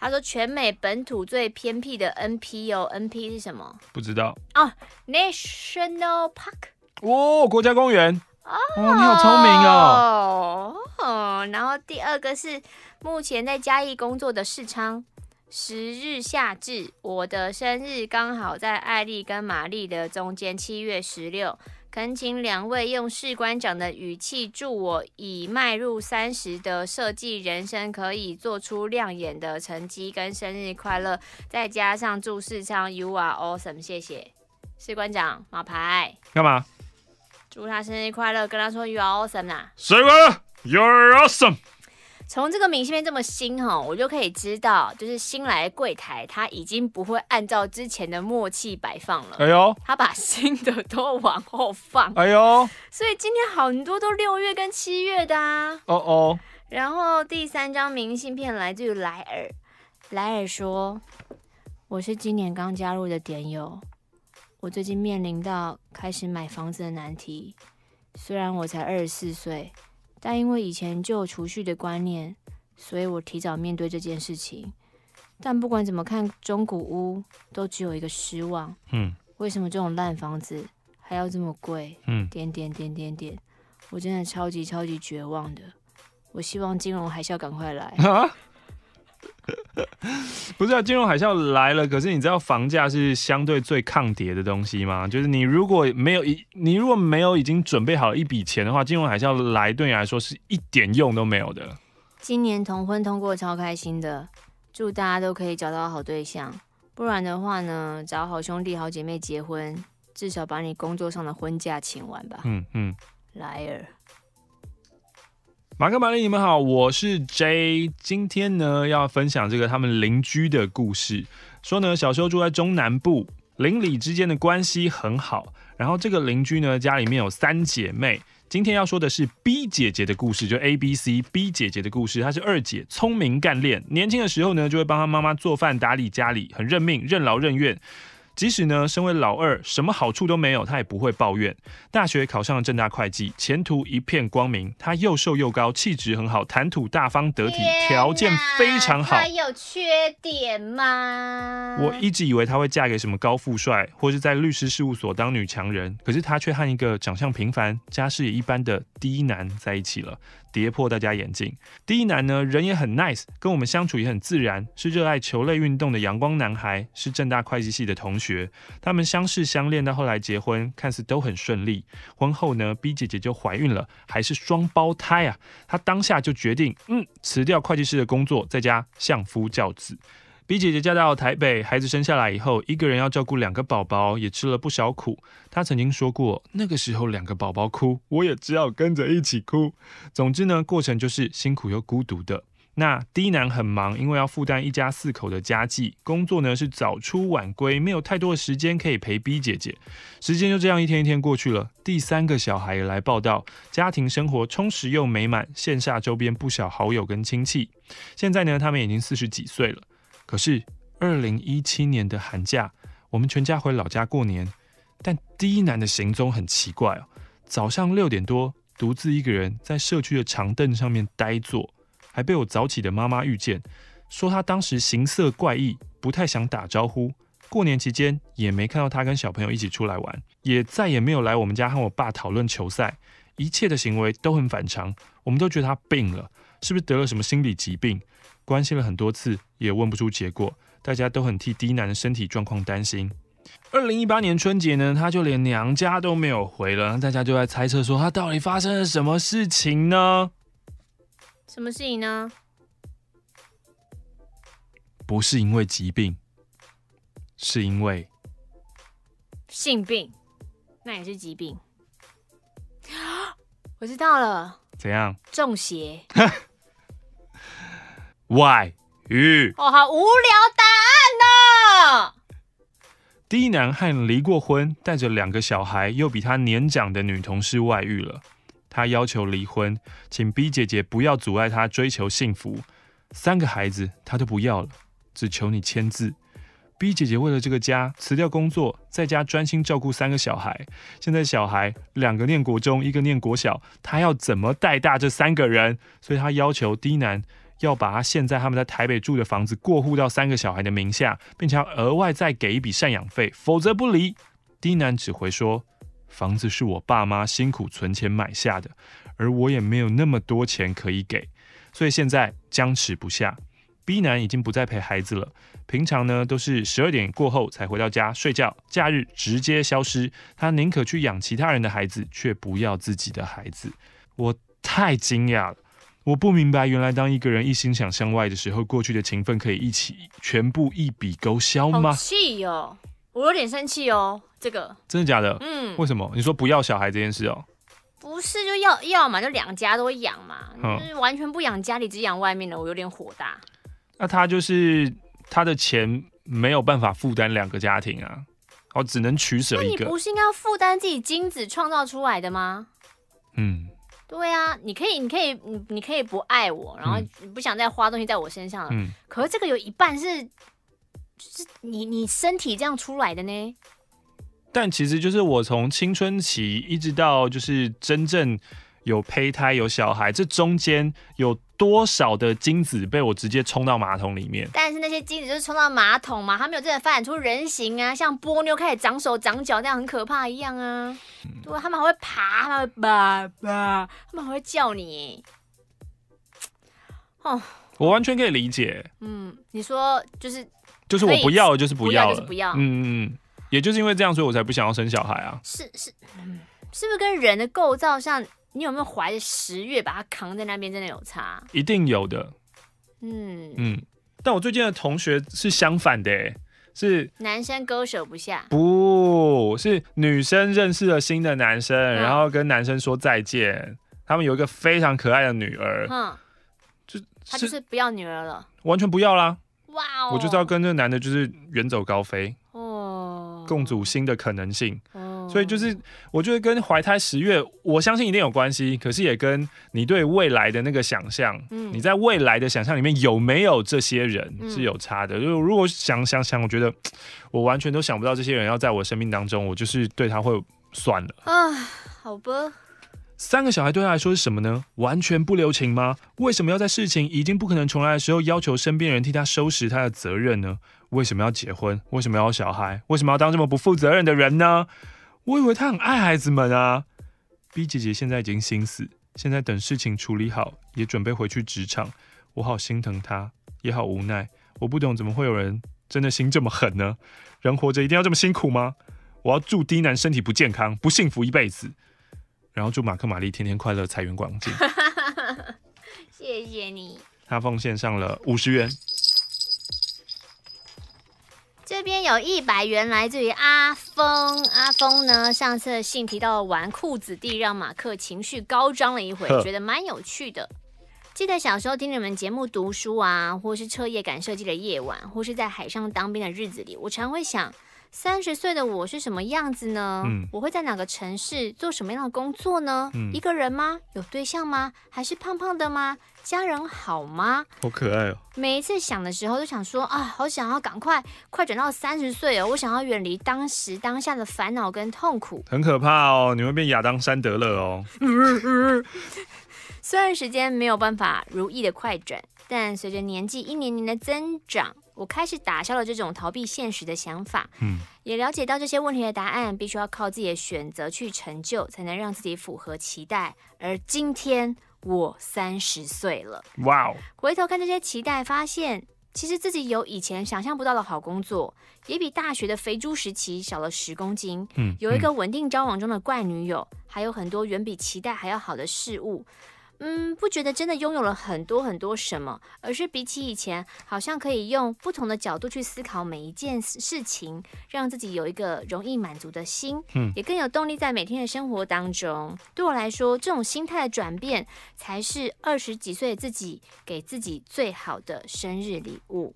他说全美本土最偏僻的 NP 哦，NP 是什么？不知道哦，National Park。哦，国家公园。哦，你好聪明哦。哦，然后第二个是目前在嘉义工作的世昌。十日夏至，我的生日刚好在艾丽跟玛丽的中间，七月十六。恳请两位用士官长的语气祝我已迈入三十的设计人生可以做出亮眼的成绩，跟生日快乐，再加上祝世昌 You are awesome，谢谢士官长马牌。干嘛？祝他生日快乐，跟他说 You are awesome 啦。谁了？You're awesome。从这个明信片这么新哈，我就可以知道，就是新来的柜台他已经不会按照之前的默契摆放了。哎呦，他把新的都往后放。哎呦，所以今天很多都六月跟七月的啊。哦哦。然后第三张明信片来自于莱尔，莱尔说：“我是今年刚加入的点友，我最近面临到开始买房子的难题，虽然我才二十四岁。”但因为以前就有储蓄的观念，所以我提早面对这件事情。但不管怎么看，中古屋都只有一个失望。嗯，为什么这种烂房子还要这么贵？嗯，点点点点点，我真的超级超级绝望的。我希望金融还是要赶快来。啊 不是啊，金融海啸来了，可是你知道房价是相对最抗跌的东西吗？就是你如果没有一，你如果没有已经准备好一笔钱的话，金融海啸来对你来说是一点用都没有的。今年同婚通过超开心的，祝大家都可以找到好对象，不然的话呢，找好兄弟好姐妹结婚，至少把你工作上的婚假请完吧。嗯嗯，莱尔。马克、玛丽，你们好，我是 J。今天呢，要分享这个他们邻居的故事。说呢，小时候住在中南部，邻里之间的关系很好。然后这个邻居呢，家里面有三姐妹。今天要说的是 B 姐姐的故事，就 A B C B 姐姐的故事。她是二姐，聪明干练，年轻的时候呢，就会帮她妈妈做饭、打理家里，很认命、任劳任怨。即使呢，身为老二，什么好处都没有，他也不会抱怨。大学考上了正大会计，前途一片光明。他又瘦又高，气质很好，谈吐大方得体，条件非常好。他有缺点吗？我一直以为他会嫁给什么高富帅，或是在律师事务所当女强人，可是他却和一个长相平凡、家世也一般的低男在一起了。跌破大家眼镜。第一男呢，人也很 nice，跟我们相处也很自然，是热爱球类运动的阳光男孩，是正大会计系的同学。他们相识相恋到后来结婚，看似都很顺利。婚后呢，B 姐姐就怀孕了，还是双胞胎啊。她当下就决定，嗯，辞掉会计师的工作，在家相夫教子。B 姐姐嫁到台北，孩子生下来以后，一个人要照顾两个宝宝，也吃了不少苦。她曾经说过，那个时候两个宝宝哭，我也只好跟着一起哭。总之呢，过程就是辛苦又孤独的。那 D 男很忙，因为要负担一家四口的家计，工作呢是早出晚归，没有太多的时间可以陪 B 姐姐。时间就这样一天一天过去了，第三个小孩也来报到，家庭生活充实又美满，线下周边不少好友跟亲戚。现在呢，他们已经四十几岁了。可是，二零一七年的寒假，我们全家回老家过年。但第一男的行踪很奇怪哦，早上六点多，独自一个人在社区的长凳上面呆坐，还被我早起的妈妈遇见，说他当时形色怪异，不太想打招呼。过年期间也没看到他跟小朋友一起出来玩，也再也没有来我们家和我爸讨论球赛，一切的行为都很反常，我们都觉得他病了，是不是得了什么心理疾病？关心了很多次，也问不出结果。大家都很替低男的身体状况担心。二零一八年春节呢，他就连娘家都没有回了。大家就在猜测说，他到底发生了什么事情呢？什么事情呢？不是因为疾病，是因为性病。那也是疾病。我知道了。怎样？中邪。外遇哦，好无聊答案呢。D 男和离过婚、带着两个小孩又比他年长的女同事外遇了，他要求离婚，请 B 姐姐不要阻碍他追求幸福。三个孩子他都不要了，只求你签字。B 姐姐为了这个家辞掉工作，在家专心照顾三个小孩。现在小孩两个念国中，一个念国小，她要怎么带大这三个人？所以她要求 D 男要把他现在他们在台北住的房子过户到三个小孩的名下，并且要额外再给一笔赡养费，否则不离。D 男只回说：“房子是我爸妈辛苦存钱买下的，而我也没有那么多钱可以给，所以现在僵持不下。” B 男已经不再陪孩子了，平常呢都是十二点过后才回到家睡觉，假日直接消失。他宁可去养其他人的孩子，却不要自己的孩子。我太惊讶了，我不明白，原来当一个人一心想向外的时候，过去的情分可以一起全部一笔勾销吗？气哦，我有点生气哦，这个真的假的？嗯，为什么？你说不要小孩这件事哦？不是就要要嘛，就两家都养嘛，嗯、就是完全不养家里，只养外面的，我有点火大。那他就是他的钱没有办法负担两个家庭啊，哦，只能取舍一个。那你不是应该要负担自己精子创造出来的吗？嗯，对啊，你可以，你可以，你你可以不爱我，然后不想再花东西在我身上了。嗯，可是这个有一半是，就是你你身体这样出来的呢。但其实就是我从青春期一直到就是真正。有胚胎有小孩，这中间有多少的精子被我直接冲到马桶里面？但是那些精子就是冲到马桶嘛，它没有真的发展出人形啊，像波妞开始长手长脚那样很可怕一样啊。嗯、对，他们还会爬，他们会叭叭，他们还会叫你。哦，我完全可以理解。嗯，你说就是就是我不要就是不要了，不要，不要。嗯嗯嗯，也就是因为这样，所以我才不想要生小孩啊。是是，嗯，是不是跟人的构造上？你有没有怀着十月把它扛在那边？真的有差？一定有的。嗯嗯，但我最近的同学是相反的，是男生割舍不下，不是女生认识了新的男生，嗯、然后跟男生说再见。他们有一个非常可爱的女儿，嗯，就他就是不要女儿了，完全不要啦。哇哦，我就是要跟这个男的，就是远走高飞哦，共组新的可能性。所以就是，我觉得跟怀胎十月，我相信一定有关系。可是也跟你对未来的那个想象，嗯，你在未来的想象里面有没有这些人是有差的。就如果想想想，我觉得我完全都想不到这些人要在我生命当中，我就是对他会算了啊。好吧，三个小孩对他来说是什么呢？完全不留情吗？为什么要在事情已经不可能重来的时候，要求身边人替他收拾他的责任呢？为什么要结婚？为什么要有小孩？为什么要当这么不负责任的人呢？我以为他很爱孩子们啊。B 姐姐现在已经心死，现在等事情处理好，也准备回去职场。我好心疼她，也好无奈。我不懂怎么会有人真的心这么狠呢？人活着一定要这么辛苦吗？我要祝低男身体不健康，不幸福一辈子。然后祝马克玛丽天天快乐，财源广进。谢谢你。他奉献上了五十元。这边有一百元来自于阿峰，阿峰呢，上次的信提到了纨绔子弟，让马克情绪高涨了一回，觉得蛮有趣的。记得小时候听你们节目读书啊，或是彻夜赶设计的夜晚，或是在海上当兵的日子里，我常会想。三十岁的我是什么样子呢？嗯，我会在哪个城市做什么样的工作呢？嗯，一个人吗？有对象吗？还是胖胖的吗？家人好吗？好可爱哦！每一次想的时候，都想说啊，好想要赶快快转到三十岁哦，我想要远离当时当下的烦恼跟痛苦。很可怕哦，你会变亚当·山德勒哦。虽然时间没有办法如意的快转，但随着年纪一年年的增长。我开始打消了这种逃避现实的想法，嗯，也了解到这些问题的答案必须要靠自己的选择去成就，才能让自己符合期待。而今天我三十岁了，哇哦！回头看这些期待，发现其实自己有以前想象不到的好工作，也比大学的肥猪时期少了十公斤，嗯，有一个稳定交往中的怪女友，还有很多远比期待还要好的事物。嗯，不觉得真的拥有了很多很多什么，而是比起以前，好像可以用不同的角度去思考每一件事情，让自己有一个容易满足的心，嗯，也更有动力在每天的生活当中。对我来说，这种心态的转变，才是二十几岁的自己给自己最好的生日礼物。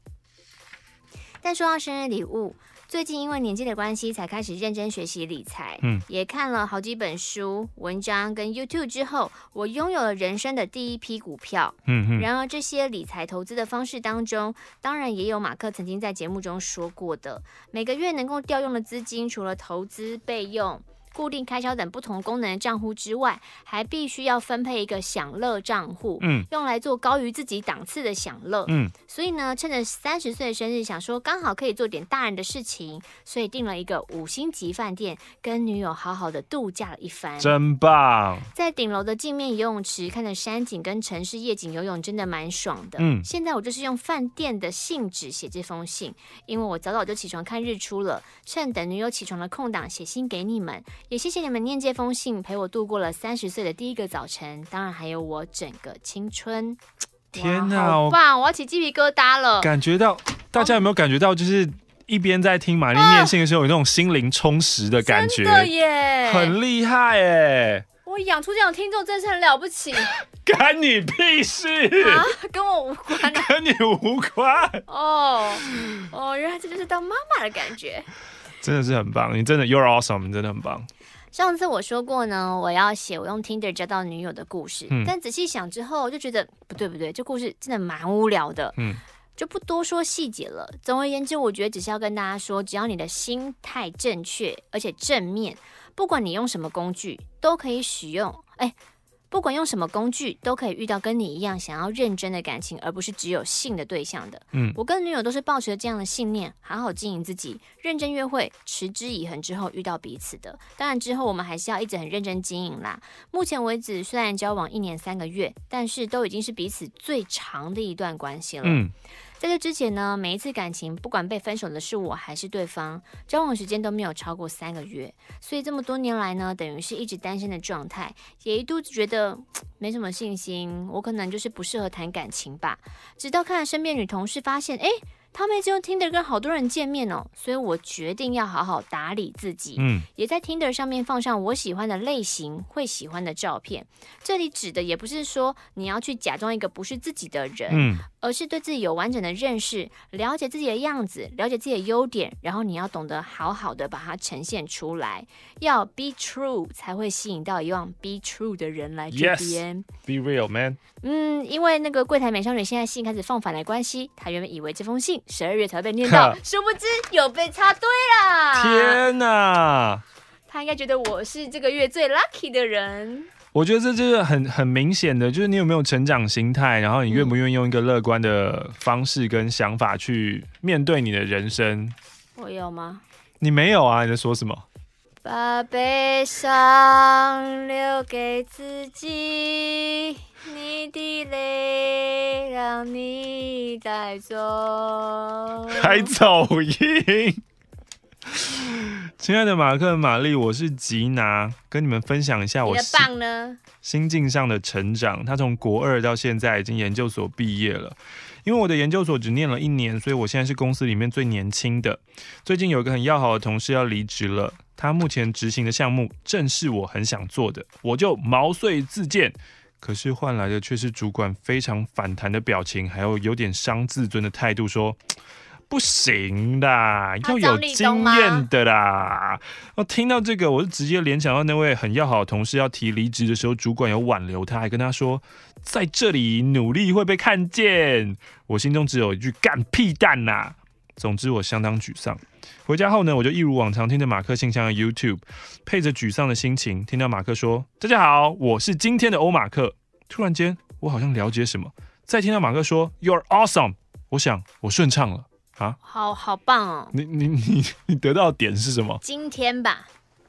但说到生日礼物，最近因为年纪的关系，才开始认真学习理财。嗯，也看了好几本书、文章跟 YouTube 之后，我拥有了人生的第一批股票。嗯嗯。然而这些理财投资的方式当中，当然也有马克曾经在节目中说过的，每个月能够调用的资金，除了投资备用。固定开销等不同功能的账户之外，还必须要分配一个享乐账户，嗯，用来做高于自己档次的享乐，嗯，所以呢，趁着三十岁的生日，想说刚好可以做点大人的事情，所以订了一个五星级饭店，跟女友好好的度假了一番，真棒！在顶楼的镜面游泳池，看着山景跟城市夜景游泳，真的蛮爽的。嗯，现在我就是用饭店的信纸写这封信，因为我早早就起床看日出了，趁等女友起床的空档写信给你们。也谢谢你们念这封信，陪我度过了三十岁的第一个早晨，当然还有我整个青春。天哪，好棒！我要起鸡皮疙瘩了。感觉到大家有没有感觉到，就是一边在听玛丽念信的时候，有那种心灵充实的感觉，真的耶，很厉害耶！我养出这样的听众真是很了不起。干你屁事啊！跟我无关啊，跟你无关。哦哦，原来这就是当妈妈的感觉。真的是很棒，你真的 you're awesome，你真的很棒。上次我说过呢，我要写我用 Tinder 交到女友的故事，嗯、但仔细想之后就觉得不对不对，这故事真的蛮无聊的，嗯，就不多说细节了。总而言之，我觉得只是要跟大家说，只要你的心态正确，而且正面，不管你用什么工具都可以使用。哎。不管用什么工具，都可以遇到跟你一样想要认真的感情，而不是只有性的对象的。嗯，我跟女友都是抱持着这样的信念，好好经营自己，认真约会，持之以恒之后遇到彼此的。当然之后我们还是要一直很认真经营啦。目前为止，虽然交往一年三个月，但是都已经是彼此最长的一段关系了。嗯。在这之前呢，每一次感情，不管被分手的是我还是对方，交往时间都没有超过三个月，所以这么多年来呢，等于是一直单身的状态，也一度觉得没什么信心，我可能就是不适合谈感情吧。直到看身边女同事，发现，哎。他们一直用 Tinder 跟好多人见面哦，所以我决定要好好打理自己。嗯，也在 Tinder 上面放上我喜欢的类型、会喜欢的照片。这里指的也不是说你要去假装一个不是自己的人，嗯，而是对自己有完整的认识，了解自己的样子，了解自己的优点，然后你要懂得好好的把它呈现出来，要 be true 才会吸引到一样 be true 的人来这边。Yes，be real man。嗯，因为那个柜台美少女现在信开始放反来关系，她原本以为这封信。十二月才被念到，殊不知有被插队啦！天哪！他应该觉得我是这个月最 lucky 的人。我觉得这就是很很明显的，就是你有没有成长心态，然后你愿不愿意用一个乐观的方式跟想法去面对你的人生。我有吗？你没有啊？你在说什么？把悲伤留给自己。你的泪让你带走，还走音。亲爱的马克、玛丽，我是吉拿，跟你们分享一下我棒呢心境上的成长。他从国二到现在已经研究所毕业了，因为我的研究所只念了一年，所以我现在是公司里面最年轻的。最近有一个很要好的同事要离职了，他目前执行的项目正是我很想做的，我就毛遂自荐。可是换来的却是主管非常反弹的表情，还有有点伤自尊的态度，说不行的，要有经验的啦。我听到这个，我就直接联想到那位很要好的同事要提离职的时候，主管有挽留他，还跟他说在这里努力会被看见。我心中只有一句干屁蛋呐！总之，我相当沮丧。回家后呢，我就一如往常听着马克信箱的 YouTube，配着沮丧的心情，听到马克说：“大家好，我是今天的欧马克。”突然间，我好像了解什么。再听到马克说 “You're awesome”，我想我顺畅了啊！好好棒哦！你你你你得到的点是什么？今天吧，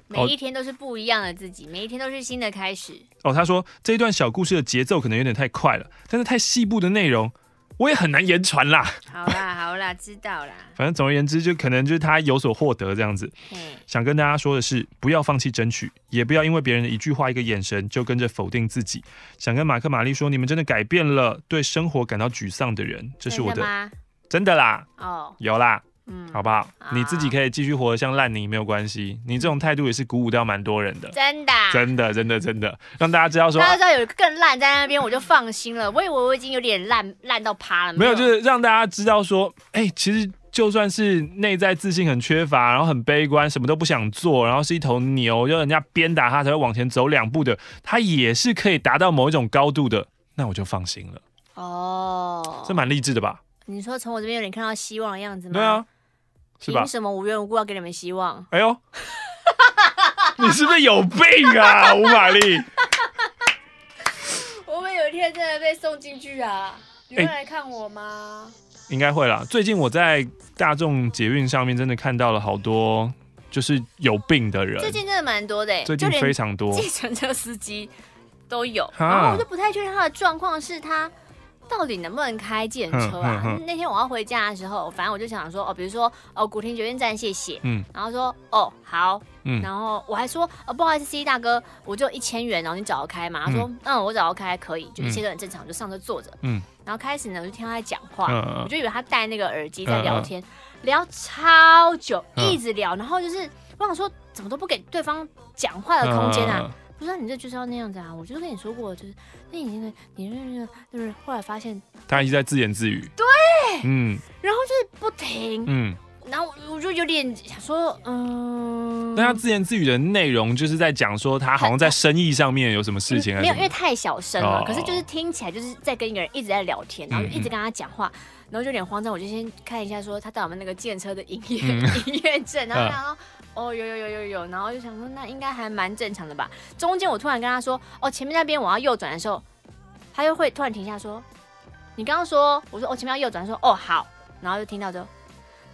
每一天都是不一样的自己，每一天都是新的开始。哦，他说这一段小故事的节奏可能有点太快了，但是太细部的内容。我也很难言传啦。好啦，好啦，知道啦。反正总而言之，就可能就是他有所获得这样子。嗯，想跟大家说的是，不要放弃争取，也不要因为别人的一句话、一个眼神就跟着否定自己。想跟马克、玛丽说，你们真的改变了对生活感到沮丧的人。这是我的，真的吗？真的啦。哦，有啦。嗯，好不好？你自己可以继续活得像烂泥没有关系。你这种态度也是鼓舞掉蛮多人的，真的，真的，真的，真的，让大家知道说，大家知道有一个更烂在那边，我就放心了。我以为我已经有点烂烂到趴了，没有，就是让大家知道说，哎、欸，其实就算是内在自信很缺乏，然后很悲观，什么都不想做，然后是一头牛，要人家鞭打他才会往前走两步的，他也是可以达到某一种高度的，那我就放心了。哦，这蛮励志的吧？你说从我这边有点看到希望的样子吗？对啊，是吧？凭什么无缘无故要给你们希望？哎呦，你是不是有病啊，吴玛丽？我们有一天真的被送进去啊！你会来看我吗？欸应该会啦。最近我在大众捷运上面真的看到了好多就是有病的人。最近真的蛮多的，最近非常多，计程车司机都有。然后我就不太确定他的状况是他到底能不能开计程车啊？嗯嗯、那天我要回家的时候，反正我就想说哦，比如说哦，古亭捷运站，谢谢。嗯。然后说哦好。嗯。然后我还说哦，不好意思，司机大哥，我就一千元，然后你找得开嘛？他说嗯，嗯，我找得开，可以，就一切都很正常，就上车坐着。嗯。然后开始呢，我就听他在讲话，嗯、我就以为他戴那个耳机在聊天，嗯、聊超久，嗯、一直聊。然后就是我想说，怎么都不给对方讲话的空间啊？嗯、不知道你这就是要那样子啊？我就跟你说过，就是那你那个你那那个就是后来发现他一直在自言自语，对，嗯，然后就是不停，嗯。然后我就有点想说，嗯，那他自言自语的内容就是在讲说他好像在生意上面有什么事情，没有，因为太小声了。哦、可是就是听起来就是在跟一个人一直在聊天，然后就一直跟他讲话，嗯嗯然后就有点慌张。我就先看一下说他到我们那个电车的营业 营业证，然后然后哦有有有有有，然后就想说那应该还蛮正常的吧。中间我突然跟他说哦前面那边我要右转的时候，他又会突然停下说，你刚刚说我说哦前面要右转，说哦好，然后就听到之后。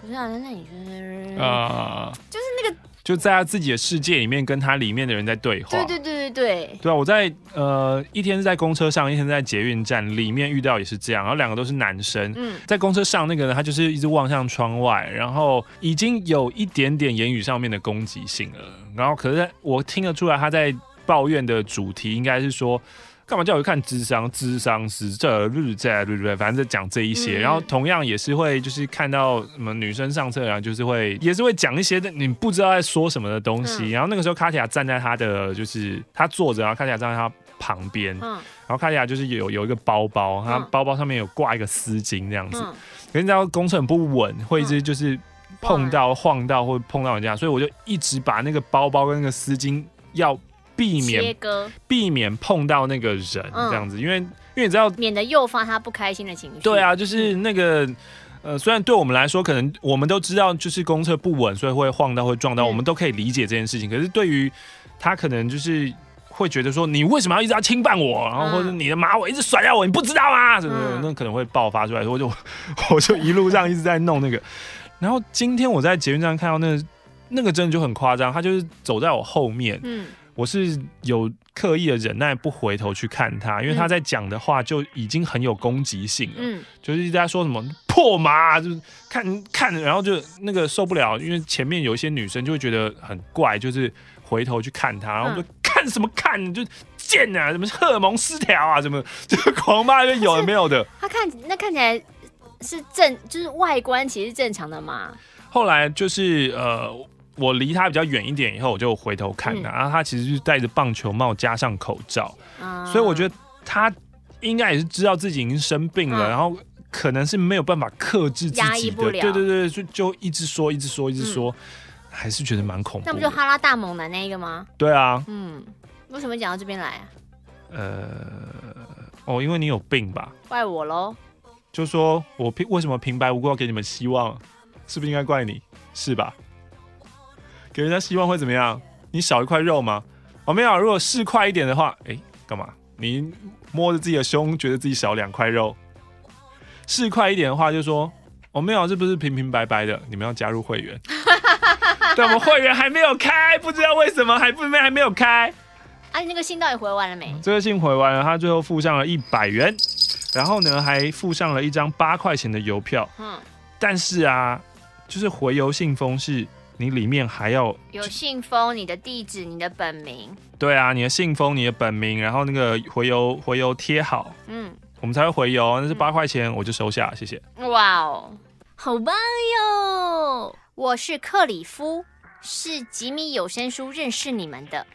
不是啊，那你就是啊，就是那个，就在他自己的世界里面，跟他里面的人在对话。对对对对对。啊，我在呃一天是在公车上，一天在捷运站里面遇到也是这样，然后两个都是男生。嗯，在公车上那个呢，他就是一直望向窗外，然后已经有一点点言语上面的攻击性了。然后可是我听得出来他在抱怨的主题应该是说。干嘛叫我去看智商？智商是这日在对不对？反正就讲这一些，嗯、然后同样也是会就是看到什么女生上车，然后就是会也是会讲一些你不知道在说什么的东西。嗯、然后那个时候卡提亚站在他的就是他坐着，然后卡提亚站在他旁边，嗯、然后卡提亚就是有有一个包包，他包包上面有挂一个丝巾这样子。嗯、可是你知道公车很不稳，会一直就是碰到晃到或碰到人家，所以我就一直把那个包包跟那个丝巾要。避免割避免碰到那个人这样子，嗯、因为因为你知道，免得诱发他不开心的情绪。对啊，就是那个呃，虽然对我们来说，可能我们都知道，就是公车不稳，所以会晃到会撞到，嗯、我们都可以理解这件事情。可是对于他，可能就是会觉得说，你为什么要一直要侵犯我？然后或者你的马尾一直甩掉我，你不知道吗？什么、嗯、那可能会爆发出来，我就 我就一路上一直在弄那个。然后今天我在捷运上看到那个、那个真的就很夸张，他就是走在我后面，嗯。我是有刻意的忍耐不回头去看他，因为他在讲的话就已经很有攻击性了，嗯，就是一直在说什么破麻，就是看看，然后就那个受不了，因为前面有一些女生就会觉得很怪，就是回头去看他，然后就看什么看，就贱啊，什么荷尔蒙失调啊，什么 就狂骂，就有的没有的。他看那看起来是正，就是外观其实是正常的嘛。后来就是呃。我离他比较远一点以后，我就回头看他，嗯、然后他其实是戴着棒球帽加上口罩，嗯、所以我觉得他应该也是知道自己已经生病了，嗯、然后可能是没有办法克制自己的。对对对，就就一直说，一直说，一直说，嗯、还是觉得蛮恐怖。那不就哈拉大猛男那一个吗？对啊。嗯，为什么讲到这边来啊？呃，哦，因为你有病吧？怪我喽？就说我平为什么平白无故要给你们希望？是不是应该怪你？是吧？给人家希望会怎么样？你少一块肉吗？哦，没有。如果是快一点的话，哎、欸，干嘛？你摸着自己的胸，觉得自己少两块肉。是快一点的话，就说哦，没有，这不是平平白白的。你们要加入会员。对，我们会员还没有开，不知道为什么还不没还没有开。啊，你那个信到底回完了没？这个信回完了，他最后付上了一百元，然后呢，还附上了一张八块钱的邮票。嗯，但是啊，就是回邮信封是。你里面还要有信封、你的地址、你的本名。对啊，你的信封、你的本名，然后那个回邮回邮贴好，嗯，我们才会回邮。那是八块钱，我就收下，谢谢。哇哦，好棒哟！我是克里夫，是吉米有声书认识你们的。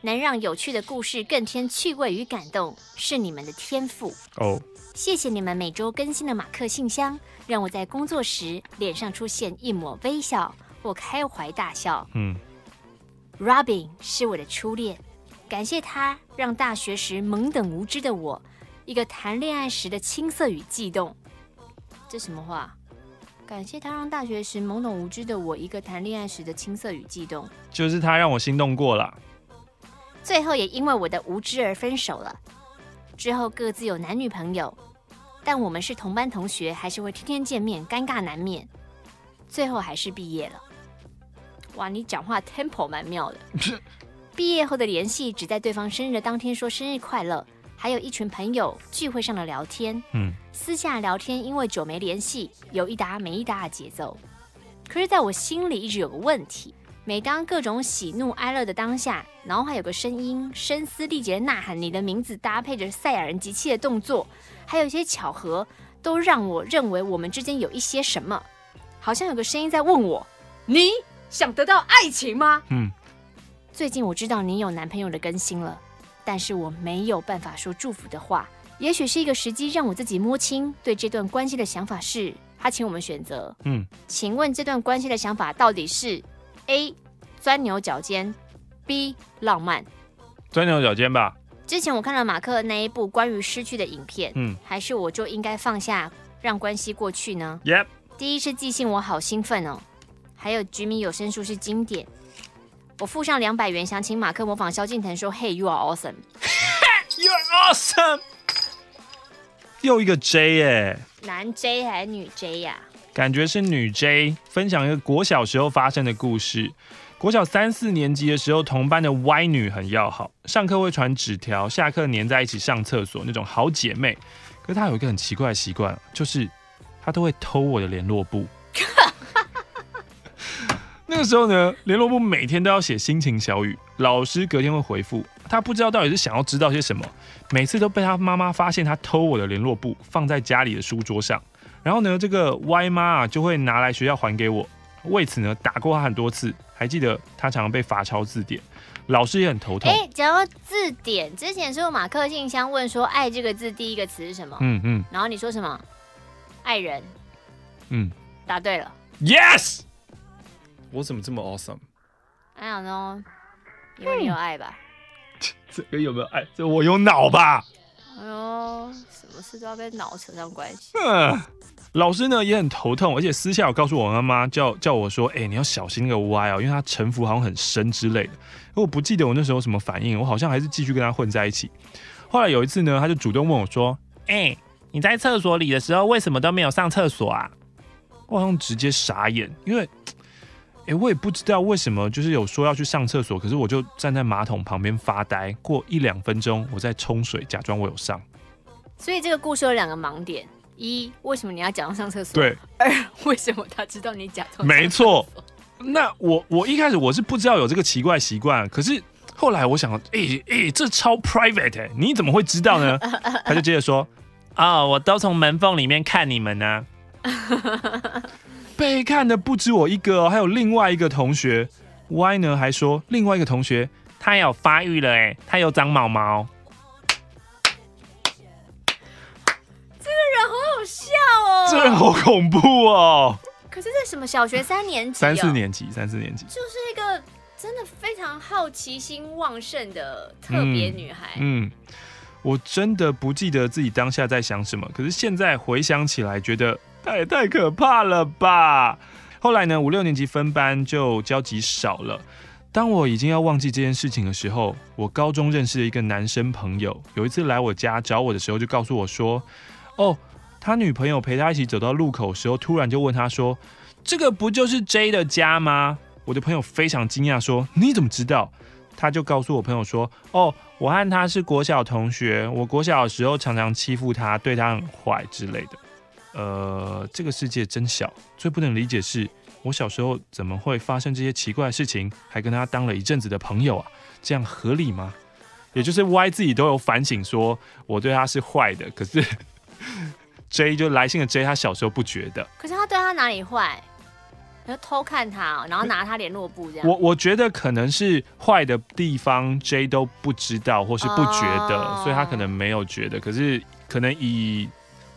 能让有趣的故事更添趣味与感动，是你们的天赋哦。谢谢你们每周更新的马克信箱，让我在工作时脸上出现一抹微笑或开怀大笑。嗯，Robin 是我的初恋，感谢他让大学时懵懂无知的我，一个谈恋爱时的青涩与悸动。这什么话？感谢他让大学时懵懂无知的我，一个谈恋爱时的青涩与悸动，就是他让我心动过了。最后也因为我的无知而分手了，之后各自有男女朋友。但我们是同班同学，还是会天天见面，尴尬难免。最后还是毕业了。哇，你讲话 tempo 蛮妙的。毕业后的联系，只在对方生日的当天说生日快乐，还有一群朋友聚会上的聊天。嗯，私下聊天，因为久没联系，有一搭没一搭的节奏。可是，在我心里一直有个问题：每当各种喜怒哀乐的当下，脑海有个声音声嘶力竭的呐喊你的名字，搭配着赛亚人机器的动作。还有一些巧合，都让我认为我们之间有一些什么，好像有个声音在问我：“你想得到爱情吗？”嗯。最近我知道你有男朋友的更新了，但是我没有办法说祝福的话。也许是一个时机，让我自己摸清对这段关系的想法是。他请我们选择。嗯。请问这段关系的想法到底是：A. 钻牛角尖，B. 浪漫。钻牛角尖吧。之前我看了马克那一部关于失去的影片，嗯，还是我就应该放下，让关系过去呢？Yep。第一次寄信我好兴奋哦，还有菊米有声书是经典，我付上两百元，想请马克模仿萧敬腾说：“Hey, you are awesome。You are awesome。”又一个 J 耶，男 J 还是女 J 呀？感觉是女 J，分享一个国小时候发生的故事。国小三四年级的时候，同班的 Y 女很要好，上课会传纸条，下课黏在一起上厕所那种好姐妹。可是她有一个很奇怪的习惯，就是她都会偷我的联络簿。那个时候呢，联络部每天都要写心情小语，老师隔天会回复。他不知道到底是想要知道些什么，每次都被他妈妈发现他偷我的联络簿放在家里的书桌上，然后呢，这个歪妈啊就会拿来学校还给我。为此呢，打过他很多次。还记得他常常被罚抄字典，老师也很头痛。哎，讲到字典，之前是马克信箱问说“爱”这个字第一个词是什么？嗯嗯。然后你说什么？爱人。嗯，答对了。Yes。我怎么这么 awesome？I don't know，因为你有爱吧？这个有没有爱？这我有脑吧？哎呦，什么事都要跟脑扯上关系。嗯。老师呢也很头痛，而且私下有告诉我妈妈，叫叫我说，哎、欸，你要小心那个 Y 哦，因为他城府好像很深之类的。我不记得我那时候什么反应，我好像还是继续跟他混在一起。后来有一次呢，他就主动问我说，哎、欸，你在厕所里的时候为什么都没有上厕所啊？我好像直接傻眼，因为，哎、欸，我也不知道为什么，就是有说要去上厕所，可是我就站在马桶旁边发呆，过一两分钟我再冲水，假装我有上。所以这个故事有两个盲点。一，为什么你要假装上厕所？对。二，为什么他知道你假装？没错。那我我一开始我是不知道有这个奇怪习惯，可是后来我想，哎、欸、哎、欸，这超 private，欸，你怎么会知道呢？他就接着说，啊、哦，我都从门缝里面看你们呢。被看的不止我一个哦，还有另外一个同学。Y 呢还说，另外一个同学他有发育了，哎，他有长毛毛。这人好恐怖哦！可是这什么小学三年级、哦？三四年级，三四年级，就是一个真的非常好奇心旺盛的特别女孩嗯。嗯，我真的不记得自己当下在想什么，可是现在回想起来，觉得她 也太可怕了吧。后来呢，五六年级分班就交集少了。当我已经要忘记这件事情的时候，我高中认识的一个男生朋友，有一次来我家找我的时候，就告诉我说：“哦。”他女朋友陪他一起走到路口的时候，突然就问他说：“这个不就是 J 的家吗？”我的朋友非常惊讶，说：“你怎么知道？”他就告诉我朋友说：“哦，我和他是国小同学，我国小的时候常常欺负他，对他很坏之类的。”呃，这个世界真小。最不能理解是我小时候怎么会发生这些奇怪的事情，还跟他当了一阵子的朋友啊？这样合理吗？也就是 Y 自己都有反省，说我对他是坏的，可是。J 就来信的 J，他小时候不觉得，可是他对他哪里坏？就偷看他，然后拿他联络簿这样。我我觉得可能是坏的地方 J 都不知道或是不觉得，哦、所以他可能没有觉得。可是可能以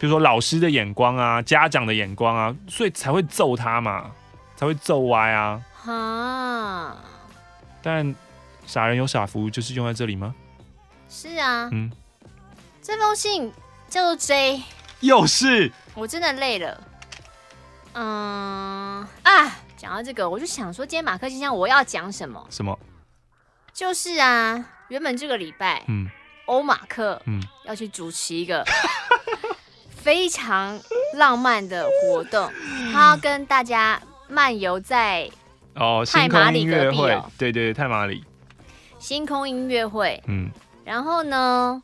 比如说老师的眼光啊、家长的眼光啊，所以才会揍他嘛，才会揍歪啊。哈。但傻人有傻福，就是用在这里吗？是啊。嗯。这封信叫做 J。又是。我真的累了。嗯啊，讲到这个，我就想说，今天马克信箱我要讲什么？什么？就是啊，原本这个礼拜，嗯，欧马克，嗯，要去主持一个 非常浪漫的活动，他要跟大家漫游在哦，泰马里隔壁哦，对对对，泰马里星空音乐会，嗯，然后呢？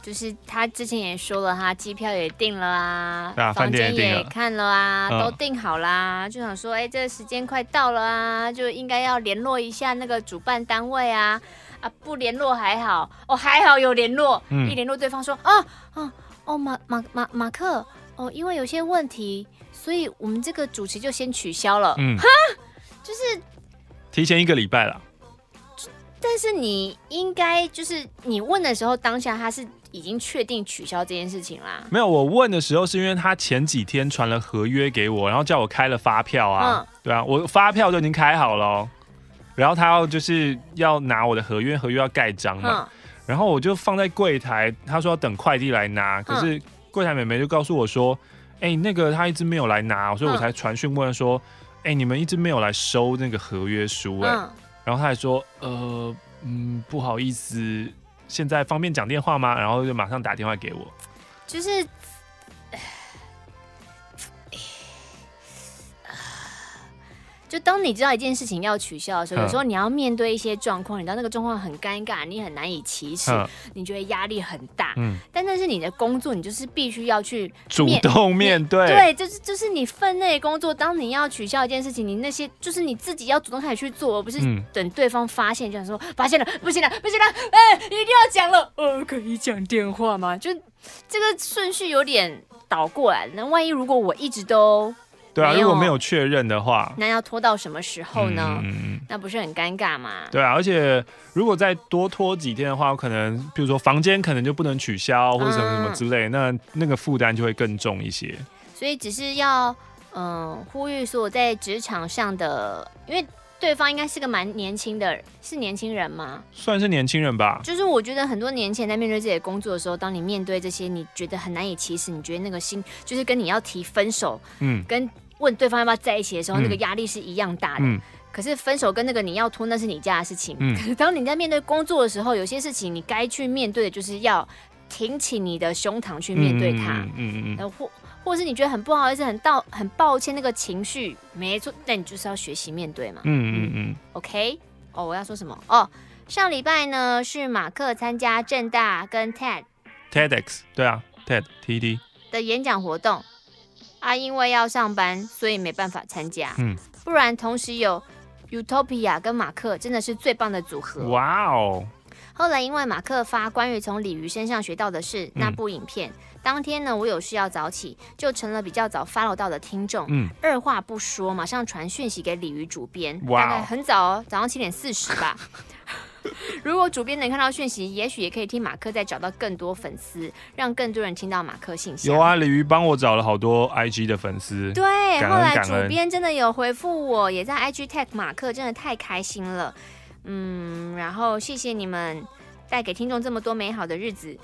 就是他之前也说了，他机票也订了啊，啊房间也看了啊，了都订好啦。嗯、就想说，哎、欸，这个时间快到了啊，就应该要联络一下那个主办单位啊。啊，不联络还好，哦，还好有联络。嗯、一联络对方说，啊，啊哦，马马马马克，哦，因为有些问题，所以我们这个主持就先取消了。嗯，哈，就是提前一个礼拜了。但是你应该就是你问的时候，当下他是。已经确定取消这件事情啦？没有，我问的时候是因为他前几天传了合约给我，然后叫我开了发票啊，嗯、对啊，我发票就已经开好了，然后他要就是要拿我的合约，合约要盖章嘛，嗯、然后我就放在柜台，他说要等快递来拿，可是柜台妹妹就告诉我说，哎、嗯欸，那个他一直没有来拿，所以我才传讯问说，哎、欸，你们一直没有来收那个合约书、欸，哎、嗯，然后他还说，呃，嗯，不好意思。现在方便讲电话吗？然后就马上打电话给我。就是，就当你知道一件事情要取消的时候，有时候你要面对一些状况，你知道那个状况很尴尬，你很难以启齿，你觉得压力很大。嗯，但那是你的工作，你就是必须要去主动面对。对，就是就是你分内工作。当你要取消一件事情，你那些就是你自己要主动开始去做，而不是等对方发现，就想说发现了，不行了，不行了，哎，一定要讲了。呃，可以讲电话吗？就这个顺序有点倒过来。那万一如果我一直都。对啊，如果没有确认的话，那要拖到什么时候呢？嗯，那不是很尴尬吗？对啊，而且如果再多拖几天的话，可能比如说房间可能就不能取消或者什么什么之类，嗯、那那个负担就会更重一些。所以只是要嗯、呃、呼吁所有在职场上的，因为对方应该是个蛮年轻的，是年轻人吗？算是年轻人吧。就是我觉得很多年前在面对自己的工作的时候，当你面对这些你觉得很难以启齿，你觉得那个心就是跟你要提分手，嗯，跟问对方要不要在一起的时候，嗯、那个压力是一样大的。嗯、可是分手跟那个你要拖，那是你家的事情。嗯、可是当你在面对工作的时候，有些事情你该去面对的，就是要挺起你的胸膛去面对它。嗯嗯嗯。或者是你觉得很不好意思、很道、很抱歉那个情绪，没错，那你就是要学习面对嘛。嗯嗯嗯。OK，哦，我要说什么？哦，上礼拜呢是马克参加正大跟 TED TEDx 对啊 TED TED 的演讲活动。啊，因为要上班，所以没办法参加。嗯，不然同时有 Utopia 跟马克，真的是最棒的组合。哇哦！后来因为马克发关于从鲤鱼身上学到的事那部影片，嗯、当天呢我有事要早起，就成了比较早 follow 到的听众。嗯，二话不说，马上传讯息给鲤鱼主编，哇大概很早哦，早上七点四十吧。如果主编能看到讯息，也许也可以替马克再找到更多粉丝，让更多人听到马克信息。有啊，鲤鱼帮我找了好多 IG 的粉丝。对，恩后来主编真的有回复我，也在 IG tag 马克，真的太开心了。嗯，然后谢谢你们带给听众这么多美好的日子，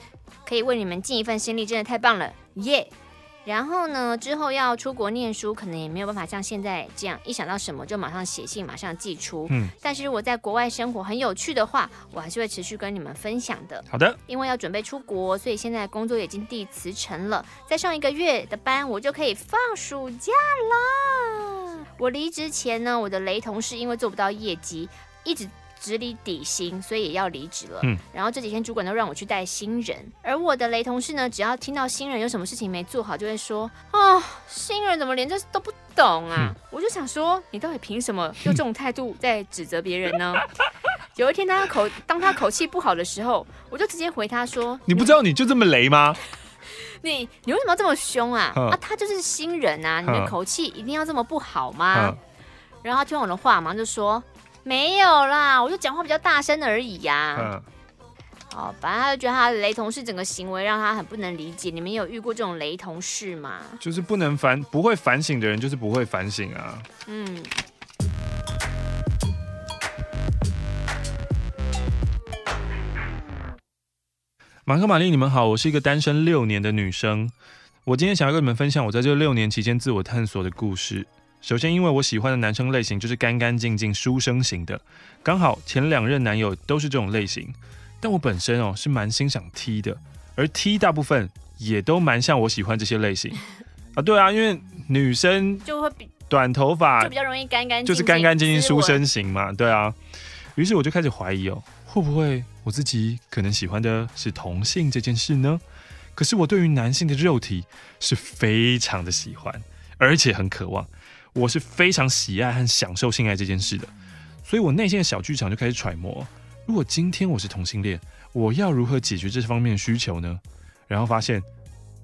可以为你们尽一份心力，真的太棒了，耶、yeah!！然后呢，之后要出国念书，可能也没有办法像现在这样，一想到什么就马上写信，马上寄出。嗯，但是如果在国外生活很有趣的话，我还是会持续跟你们分享的。好的，因为要准备出国，所以现在工作已经递辞呈了，再上一个月的班，我就可以放暑假了。我离职前呢，我的雷同事因为做不到业绩，一直。执理底薪，所以也要离职了。嗯，然后这几天主管都让我去带新人，而我的雷同事呢，只要听到新人有什么事情没做好，就会说：“哦，新人怎么连这都不懂啊？”嗯，我就想说，你到底凭什么用这种态度在指责别人呢？有一天，当他口当他口气不好的时候，我就直接回他说：“你不知道你就这么雷吗？”你你为什么要这么凶啊？嗯、啊，他就是新人啊，你的口气一定要这么不好吗？嗯、然后他听我的话马上，就说没有啦，我就讲话比较大声而已呀、啊。嗯，好，反正他就觉得他的雷同事整个行为让他很不能理解。你们有遇过这种雷同事吗？就是不能反不会反省的人，就是不会反省啊。嗯。马克、玛丽，你们好，我是一个单身六年的女生。我今天想要跟你们分享我在这六年期间自我探索的故事。首先，因为我喜欢的男生类型就是干干净净、书生型的，刚好前两任男友都是这种类型。但我本身哦是蛮欣赏 T 的，而 T 大部分也都蛮像我喜欢这些类型啊。对啊，因为女生就会比短头发就比较容易干干净净，就是干干净净书生型嘛。对啊，于是我就开始怀疑哦。会不会我自己可能喜欢的是同性这件事呢？可是我对于男性的肉体是非常的喜欢，而且很渴望。我是非常喜爱和享受性爱这件事的，所以我内心的小剧场就开始揣摩：如果今天我是同性恋，我要如何解决这方面的需求呢？然后发现。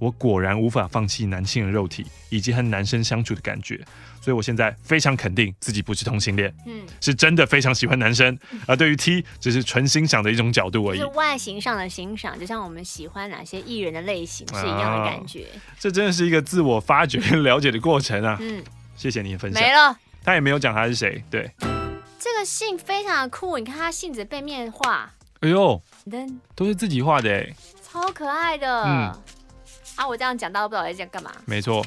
我果然无法放弃男性的肉体以及和男生相处的感觉，所以我现在非常肯定自己不是同性恋，嗯，是真的非常喜欢男生。而对于 T，只是纯欣赏的一种角度而已，就是外形上的欣赏，就像我们喜欢哪些艺人的类型是一样的感觉。啊，这真的是一个自我发掘、了解的过程啊。嗯，谢谢你的分享。没了，他也没有讲他是谁。对，这个信非常的酷，你看他信纸背面画，哎呦，都是自己画的哎，超可爱的。嗯。啊，我这样讲到不知道在讲干嘛。没错，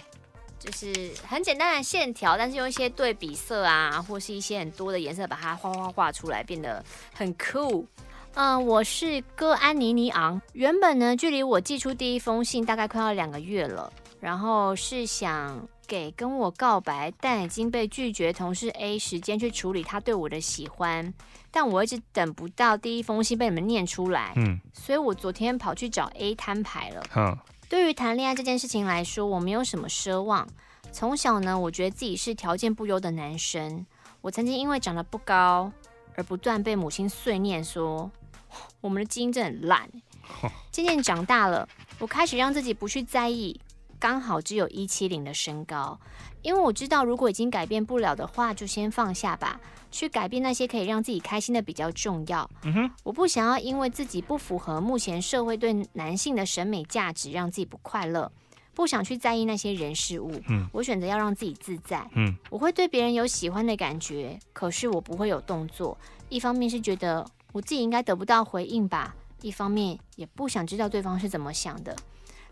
就是很简单的线条，但是用一些对比色啊，或是一些很多的颜色，把它画画画出来，变得很酷。嗯，我是哥安妮尼昂。原本呢，距离我寄出第一封信大概快要两个月了，然后是想给跟我告白但已经被拒绝同事 A 时间去处理他对我的喜欢，但我一直等不到第一封信被你们念出来。嗯，所以我昨天跑去找 A 摊牌了。嗯。对于谈恋爱这件事情来说，我没有什么奢望。从小呢，我觉得自己是条件不优的男生。我曾经因为长得不高而不断被母亲碎念说，我们的基因真的很烂。渐渐长大了，我开始让自己不去在意，刚好只有一七零的身高，因为我知道如果已经改变不了的话，就先放下吧。去改变那些可以让自己开心的比较重要。嗯哼，我不想要因为自己不符合目前社会对男性的审美价值，让自己不快乐。不想去在意那些人事物。嗯，我选择要让自己自在。嗯，我会对别人有喜欢的感觉，可是我不会有动作。一方面是觉得我自己应该得不到回应吧，一方面也不想知道对方是怎么想的。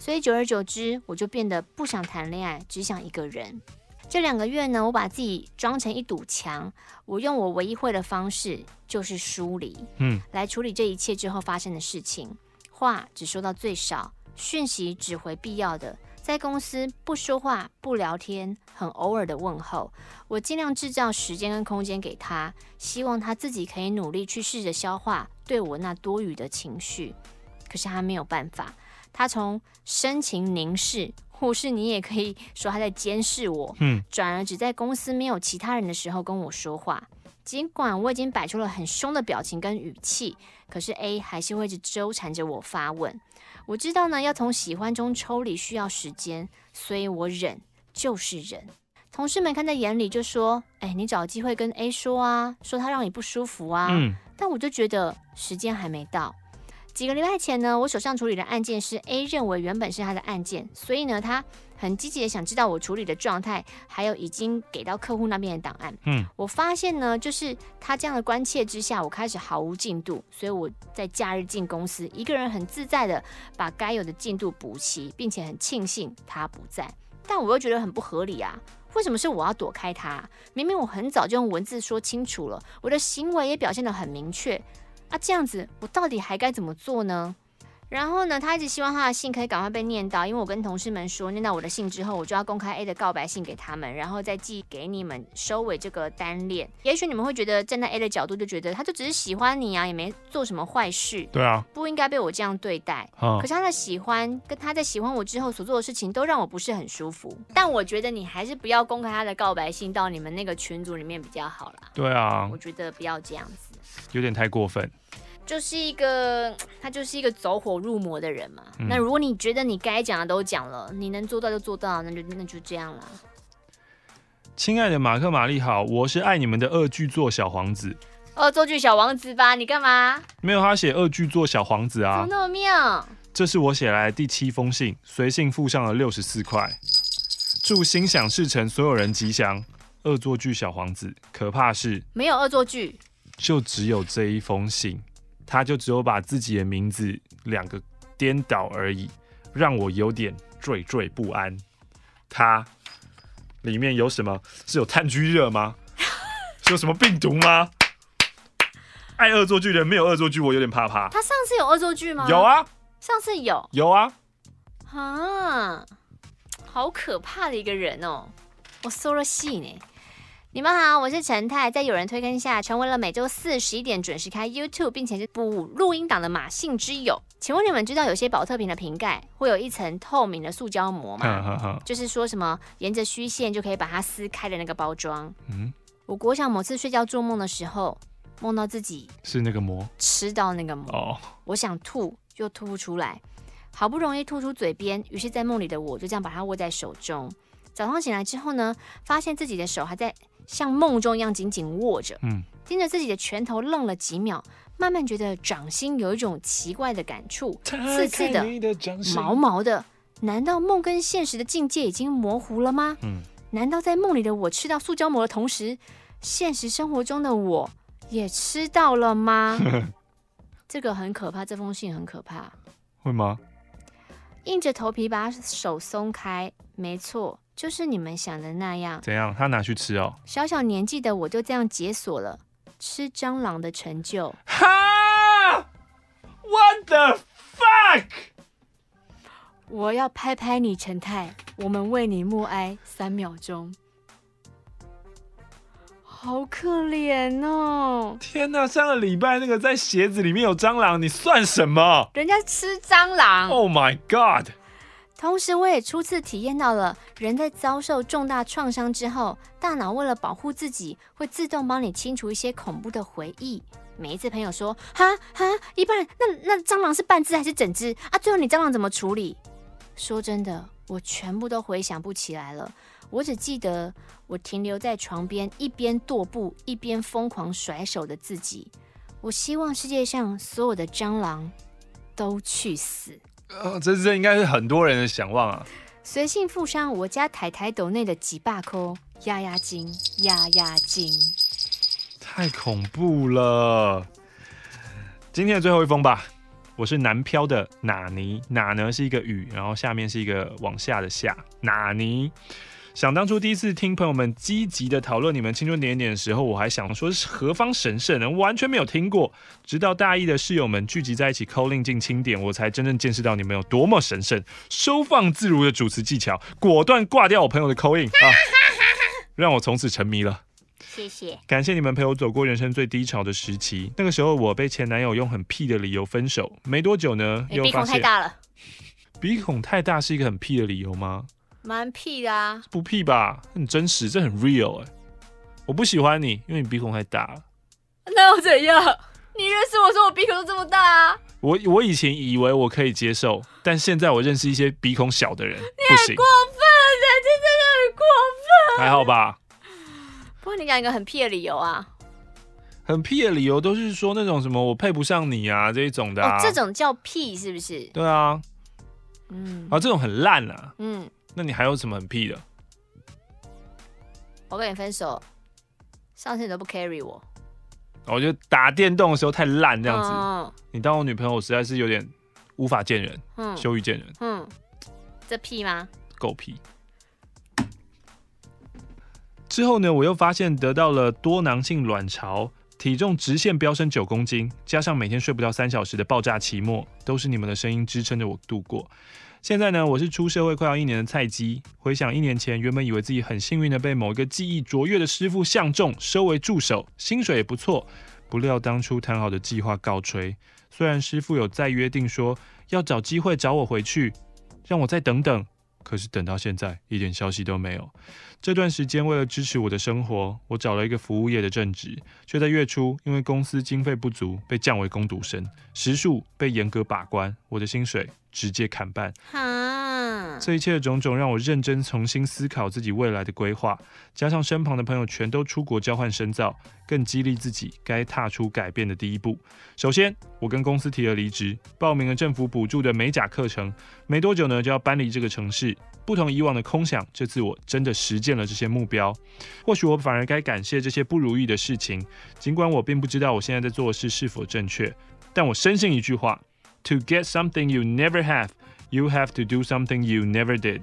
所以久而久之，我就变得不想谈恋爱，只想一个人。这两个月呢，我把自己装成一堵墙，我用我唯一会的方式，就是疏离，嗯，来处理这一切之后发生的事情。话只说到最少，讯息只回必要的，在公司不说话、不聊天，很偶尔的问候。我尽量制造时间跟空间给他，希望他自己可以努力去试着消化对我那多余的情绪。可是他没有办法，他从深情凝视。或是你也可以说他在监视我，嗯，转而只在公司没有其他人的时候跟我说话。尽管我已经摆出了很凶的表情跟语气，可是 A 还是会一直纠缠着我发问。我知道呢，要从喜欢中抽离需要时间，所以我忍，就是忍。同事们看在眼里就说：“哎，你找机会跟 A 说啊，说他让你不舒服啊。”嗯，但我就觉得时间还没到。几个礼拜前呢，我手上处理的案件是 A 认为原本是他的案件，所以呢，他很积极的想知道我处理的状态，还有已经给到客户那边的档案。嗯，我发现呢，就是他这样的关切之下，我开始毫无进度，所以我在假日进公司，一个人很自在的把该有的进度补齐，并且很庆幸他不在。但我又觉得很不合理啊，为什么是我要躲开他？明明我很早就用文字说清楚了，我的行为也表现得很明确。啊，这样子我到底还该怎么做呢？然后呢，他一直希望他的信可以赶快被念到，因为我跟同事们说，念到我的信之后，我就要公开 A 的告白信给他们，然后再寄给你们收尾这个单恋。也许你们会觉得站在 A 的角度，就觉得他就只是喜欢你啊，也没做什么坏事，对啊，不应该被我这样对待。嗯，可是他的喜欢跟他在喜欢我之后所做的事情，都让我不是很舒服。但我觉得你还是不要公开他的告白信到你们那个群组里面比较好啦。对啊，我觉得不要这样子，有点太过分。就是一个 他就是一个走火入魔的人嘛。嗯、那如果你觉得你该讲的都讲了，你能做到就做到，那就那就这样了。亲爱的马克玛丽好，我是爱你们的恶剧作小皇子。恶作剧小王子吧？你干嘛？没有，他写恶剧作小皇子啊。怎么那么妙？这是我写来的第七封信，随信附上了六十四块。祝心想事成，所有人吉祥。恶作剧小皇子，可怕是没有恶作剧，就只有这一封信，他就只有把自己的名字两个颠倒而已，让我有点惴惴不安。他里面有什么？是有炭疽热吗？是有什么病毒吗？爱恶作剧的人没有恶作剧，我有点怕怕。他上次有恶作剧吗？有啊，上次有，有啊，啊，好可怕的一个人哦，我收了戏呢。你们好，我是陈太，在有人推坑下，成为了每周四十一点准时开 YouTube，并且是补录音档的马信之友。请问你们知道有些保特瓶的瓶盖会有一层透明的塑胶膜吗？呵呵就是说什么沿着虚线就可以把它撕开的那个包装。嗯，我国小某次睡觉做梦的时候，梦到自己是那个膜，吃到那个膜。哦，我想吐又吐不出来，好不容易吐出嘴边，于是，在梦里的我就这样把它握在手中。早上醒来之后呢，发现自己的手还在。像梦中一样紧紧握着，嗯，盯着自己的拳头愣了几秒，慢慢觉得掌心有一种奇怪的感触，刺刺的、毛毛的。难道梦跟现实的境界已经模糊了吗？嗯，难道在梦里的我吃到塑胶膜的同时，现实生活中的我也吃到了吗？这个很可怕，这封信很可怕。会吗？硬着头皮把手松开，没错。就是你们想的那样。怎样？他拿去吃哦。小小年纪的我就这样解锁了吃蟑螂的成就。哈！What the fuck！我要拍拍你，陈太，我们为你默哀三秒钟。好可怜哦！天哪，上个礼拜那个在鞋子里面有蟑螂，你算什么？人家吃蟑螂。Oh my god！同时，我也初次体验到了人在遭受重大创伤之后，大脑为了保护自己，会自动帮你清除一些恐怖的回忆。每一次朋友说“哈哈”，一般那那蟑螂是半只还是整只啊？最后你蟑螂怎么处理？说真的，我全部都回想不起来了。我只记得我停留在床边，一边踱步一边疯狂甩手的自己。我希望世界上所有的蟑螂都去死。呃，这这应该是很多人的想望啊。随性附上我家台台斗内的几把扣压压惊，压压惊，太恐怖了。今天的最后一封吧，我是南漂的哪尼，哪呢是一个雨，然后下面是一个往下的下，哪尼。想当初第一次听朋友们积极的讨论你们青春点点的时候，我还想说是何方神圣呢？完全没有听过。直到大一的室友们聚集在一起 calling 进清点，我才真正见识到你们有多么神圣。收放自如的主持技巧，果断挂掉我朋友的 calling 啊，让我从此沉迷了。谢谢，感谢你们陪我走过人生最低潮的时期。那个时候我被前男友用很屁的理由分手，没多久呢，又发现，鼻孔太大了。鼻孔太大是一个很屁的理由吗？蛮屁的啊，不屁吧？很真实，这很 real 哎、欸。我不喜欢你，因为你鼻孔太大了。那又怎样？你认识我说我鼻孔都这么大啊？我我以前以为我可以接受，但现在我认识一些鼻孔小的人，你很过分，真的很过分。还好吧？不过你讲一个很屁的理由啊？很屁的理由都是说那种什么我配不上你啊这一种的、啊哦，这种叫屁是不是？对啊，嗯，啊这种很烂啊，嗯。那你还有什么很屁的？我跟你分手，上次你都不 carry 我。我觉得打电动的时候太烂这样子。嗯、你当我女朋友，我实在是有点无法见人，嗯，羞于见人。嗯，这屁吗？狗屁。之后呢，我又发现得到了多囊性卵巢，体重直线飙升九公斤，加上每天睡不到三小时的爆炸期末，都是你们的声音支撑着我度过。现在呢，我是出社会快要一年的菜鸡。回想一年前，原本以为自己很幸运的被某一个技艺卓越的师傅相中，收为助手，薪水也不错。不料当初谈好的计划告吹。虽然师傅有再约定说要找机会找我回去，让我再等等，可是等到现在一点消息都没有。这段时间为了支持我的生活，我找了一个服务业的正职，却在月初因为公司经费不足被降为工读生，时数被严格把关，我的薪水直接砍半。这一切的种种让我认真重新思考自己未来的规划，加上身旁的朋友全都出国交换深造，更激励自己该踏出改变的第一步。首先，我跟公司提了离职，报名了政府补助的美甲课程，没多久呢就要搬离这个城市。不同以往的空想，这次我真的实践了这些目标。或许我反而该感谢这些不如意的事情，尽管我并不知道我现在在做的事是否正确，但我深信一句话：To get something you never have。You have to do something you never did。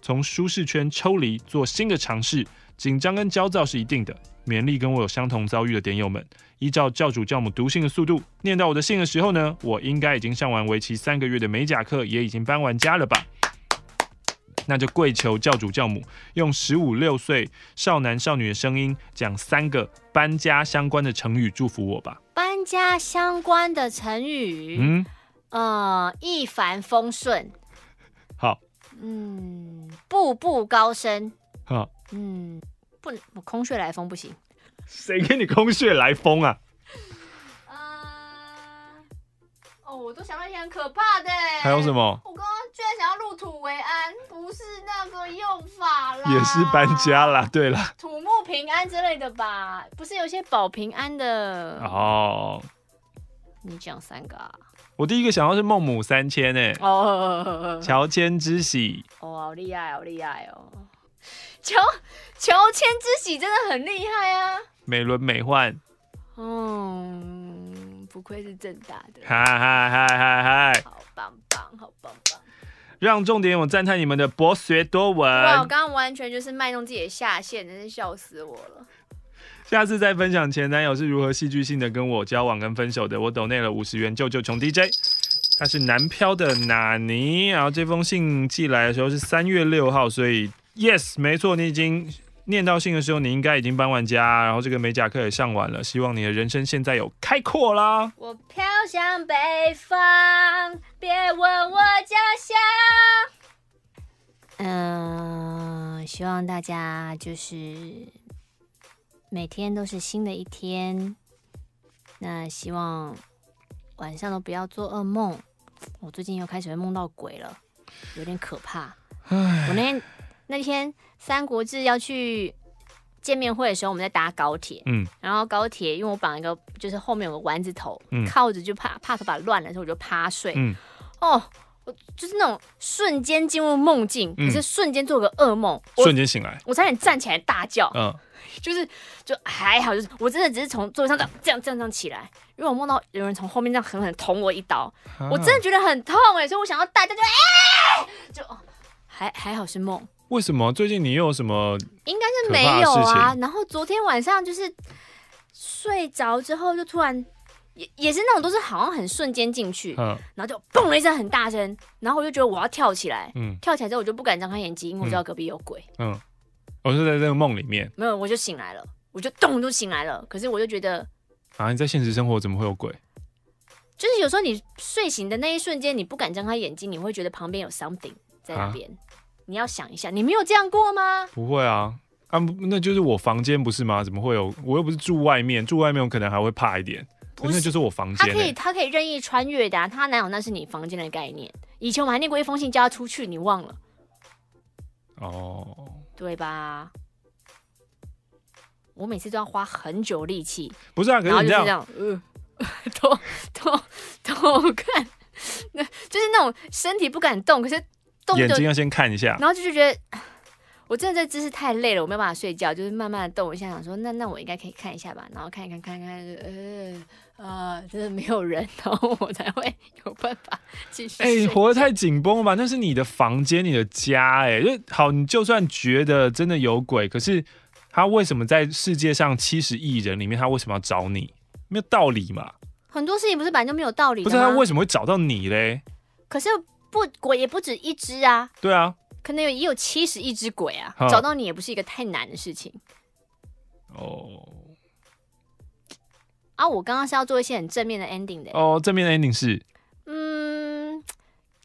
从舒适圈抽离，做新的尝试，紧张跟焦躁是一定的。勉励跟我有相同遭遇的点友们，依照教主教母读信的速度，念到我的信的时候呢，我应该已经上完为期三个月的美甲课，也已经搬完家了吧？那就跪求教主教母用十五六岁少男少女的声音讲三个搬家相关的成语，祝福我吧。搬家相关的成语，嗯。呃，一帆风顺，好，嗯，步步高升，好，嗯，不，我空穴来风不行，谁给你空穴来风啊？呃，哦，我都想到一些很可怕的，还有什么？我刚刚居然想要入土为安，不是那个用法啦，也是搬家啦，对啦，土木平安之类的吧？不是有些保平安的哦？你讲三个啊？我第一个想到是孟母三迁诶，哦，乔迁之喜，哦，好厉害，好厉害哦，乔乔迁之喜真的很厉害啊，美轮美奂，嗯，不愧是正大的，嗨嗨嗨嗨嗨，好棒棒，好棒棒，让重点我赞叹你们的博学多闻，哇，我刚刚完全就是卖弄自己的下限，真是笑死我了。下次再分享前男友是如何戏剧性的跟我交往跟分手的，我抖内了五十元救救穷 DJ，他是南漂的纳尼，然后这封信寄来的时候是三月六号，所以 yes 没错，你已经念到信的时候，你应该已经搬完家，然后这个美甲课也上完了，希望你的人生现在有开阔啦。我飘向北方，别问我家乡。嗯，希望大家就是。每天都是新的一天，那希望晚上都不要做噩梦。我最近又开始会梦到鬼了，有点可怕。唉。我那天那天《三国志》要去见面会的时候，我们在搭高铁，嗯，然后高铁因为我绑一个，就是后面有个丸子头，嗯，靠着就怕怕头发乱了，所以我就趴睡，嗯，哦，我就是那种瞬间进入梦境，可是瞬间做个噩梦，嗯、瞬间醒来，我差点站起来大叫，嗯。就是就还好，就是我真的只是从座位上这样这样这样起来，因为我梦到有人从后面这样狠狠捅我一刀，啊、我真的觉得很痛哎，所以我想要大家就哎，就还还好是梦。为什么最近你又有什么？应该是没有啊。然后昨天晚上就是睡着之后就突然也也是那种都是好像很瞬间进去，嗯、然后就嘣了一声很大声，然后我就觉得我要跳起来，嗯，跳起来之后我就不敢张开眼睛，因为我知道隔壁有鬼，嗯。嗯我是在这个梦里面，没有，我就醒来了，我就咚就醒来了。可是我就觉得，啊，你在现实生活怎么会有鬼？就是有时候你睡醒的那一瞬间，你不敢睁开眼睛，你会觉得旁边有 something 在那边。啊、你要想一下，你没有这样过吗？不会啊，啊，那就是我房间不是吗？怎么会有？我又不是住外面，住外面我可能还会怕一点。不是，那就是我房间、欸。他可以，他可以任意穿越的、啊。他哪有那是你房间的概念？以前我们还念过一封信叫他出去，你忘了？哦。对吧？我每次都要花很久力气，不是啊？可是你这样，这样呃，偷偷偷看，那就是那种身体不敢动，可是动眼睛要先看一下，然后就是觉得我真的这姿势太累了，我没有办法睡觉，就是慢慢的动一下，想说那那我应该可以看一下吧，然后看一看看一看，呃。啊，真的没有人，然后我才会有办法继续。哎、欸，活得太紧绷了吧？那是你的房间，你的家、欸，哎，就好。你就算觉得真的有鬼，可是他为什么在世界上七十亿人里面，他为什么要找你？没有道理嘛？很多事情不是本来就没有道理？不是他为什么会找到你嘞？可是不鬼也不止一只啊。对啊，可能有也有七十亿只鬼啊，找到你也不是一个太难的事情。哦。啊，我刚刚是要做一些很正面的 ending 的。哦，正面的 ending 是，嗯，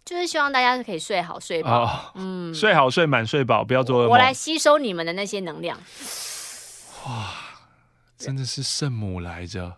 就是希望大家是可以睡好睡饱，哦，嗯，睡好睡满睡饱，不要做噩梦。我来吸收你们的那些能量。哇，真的是圣母来着。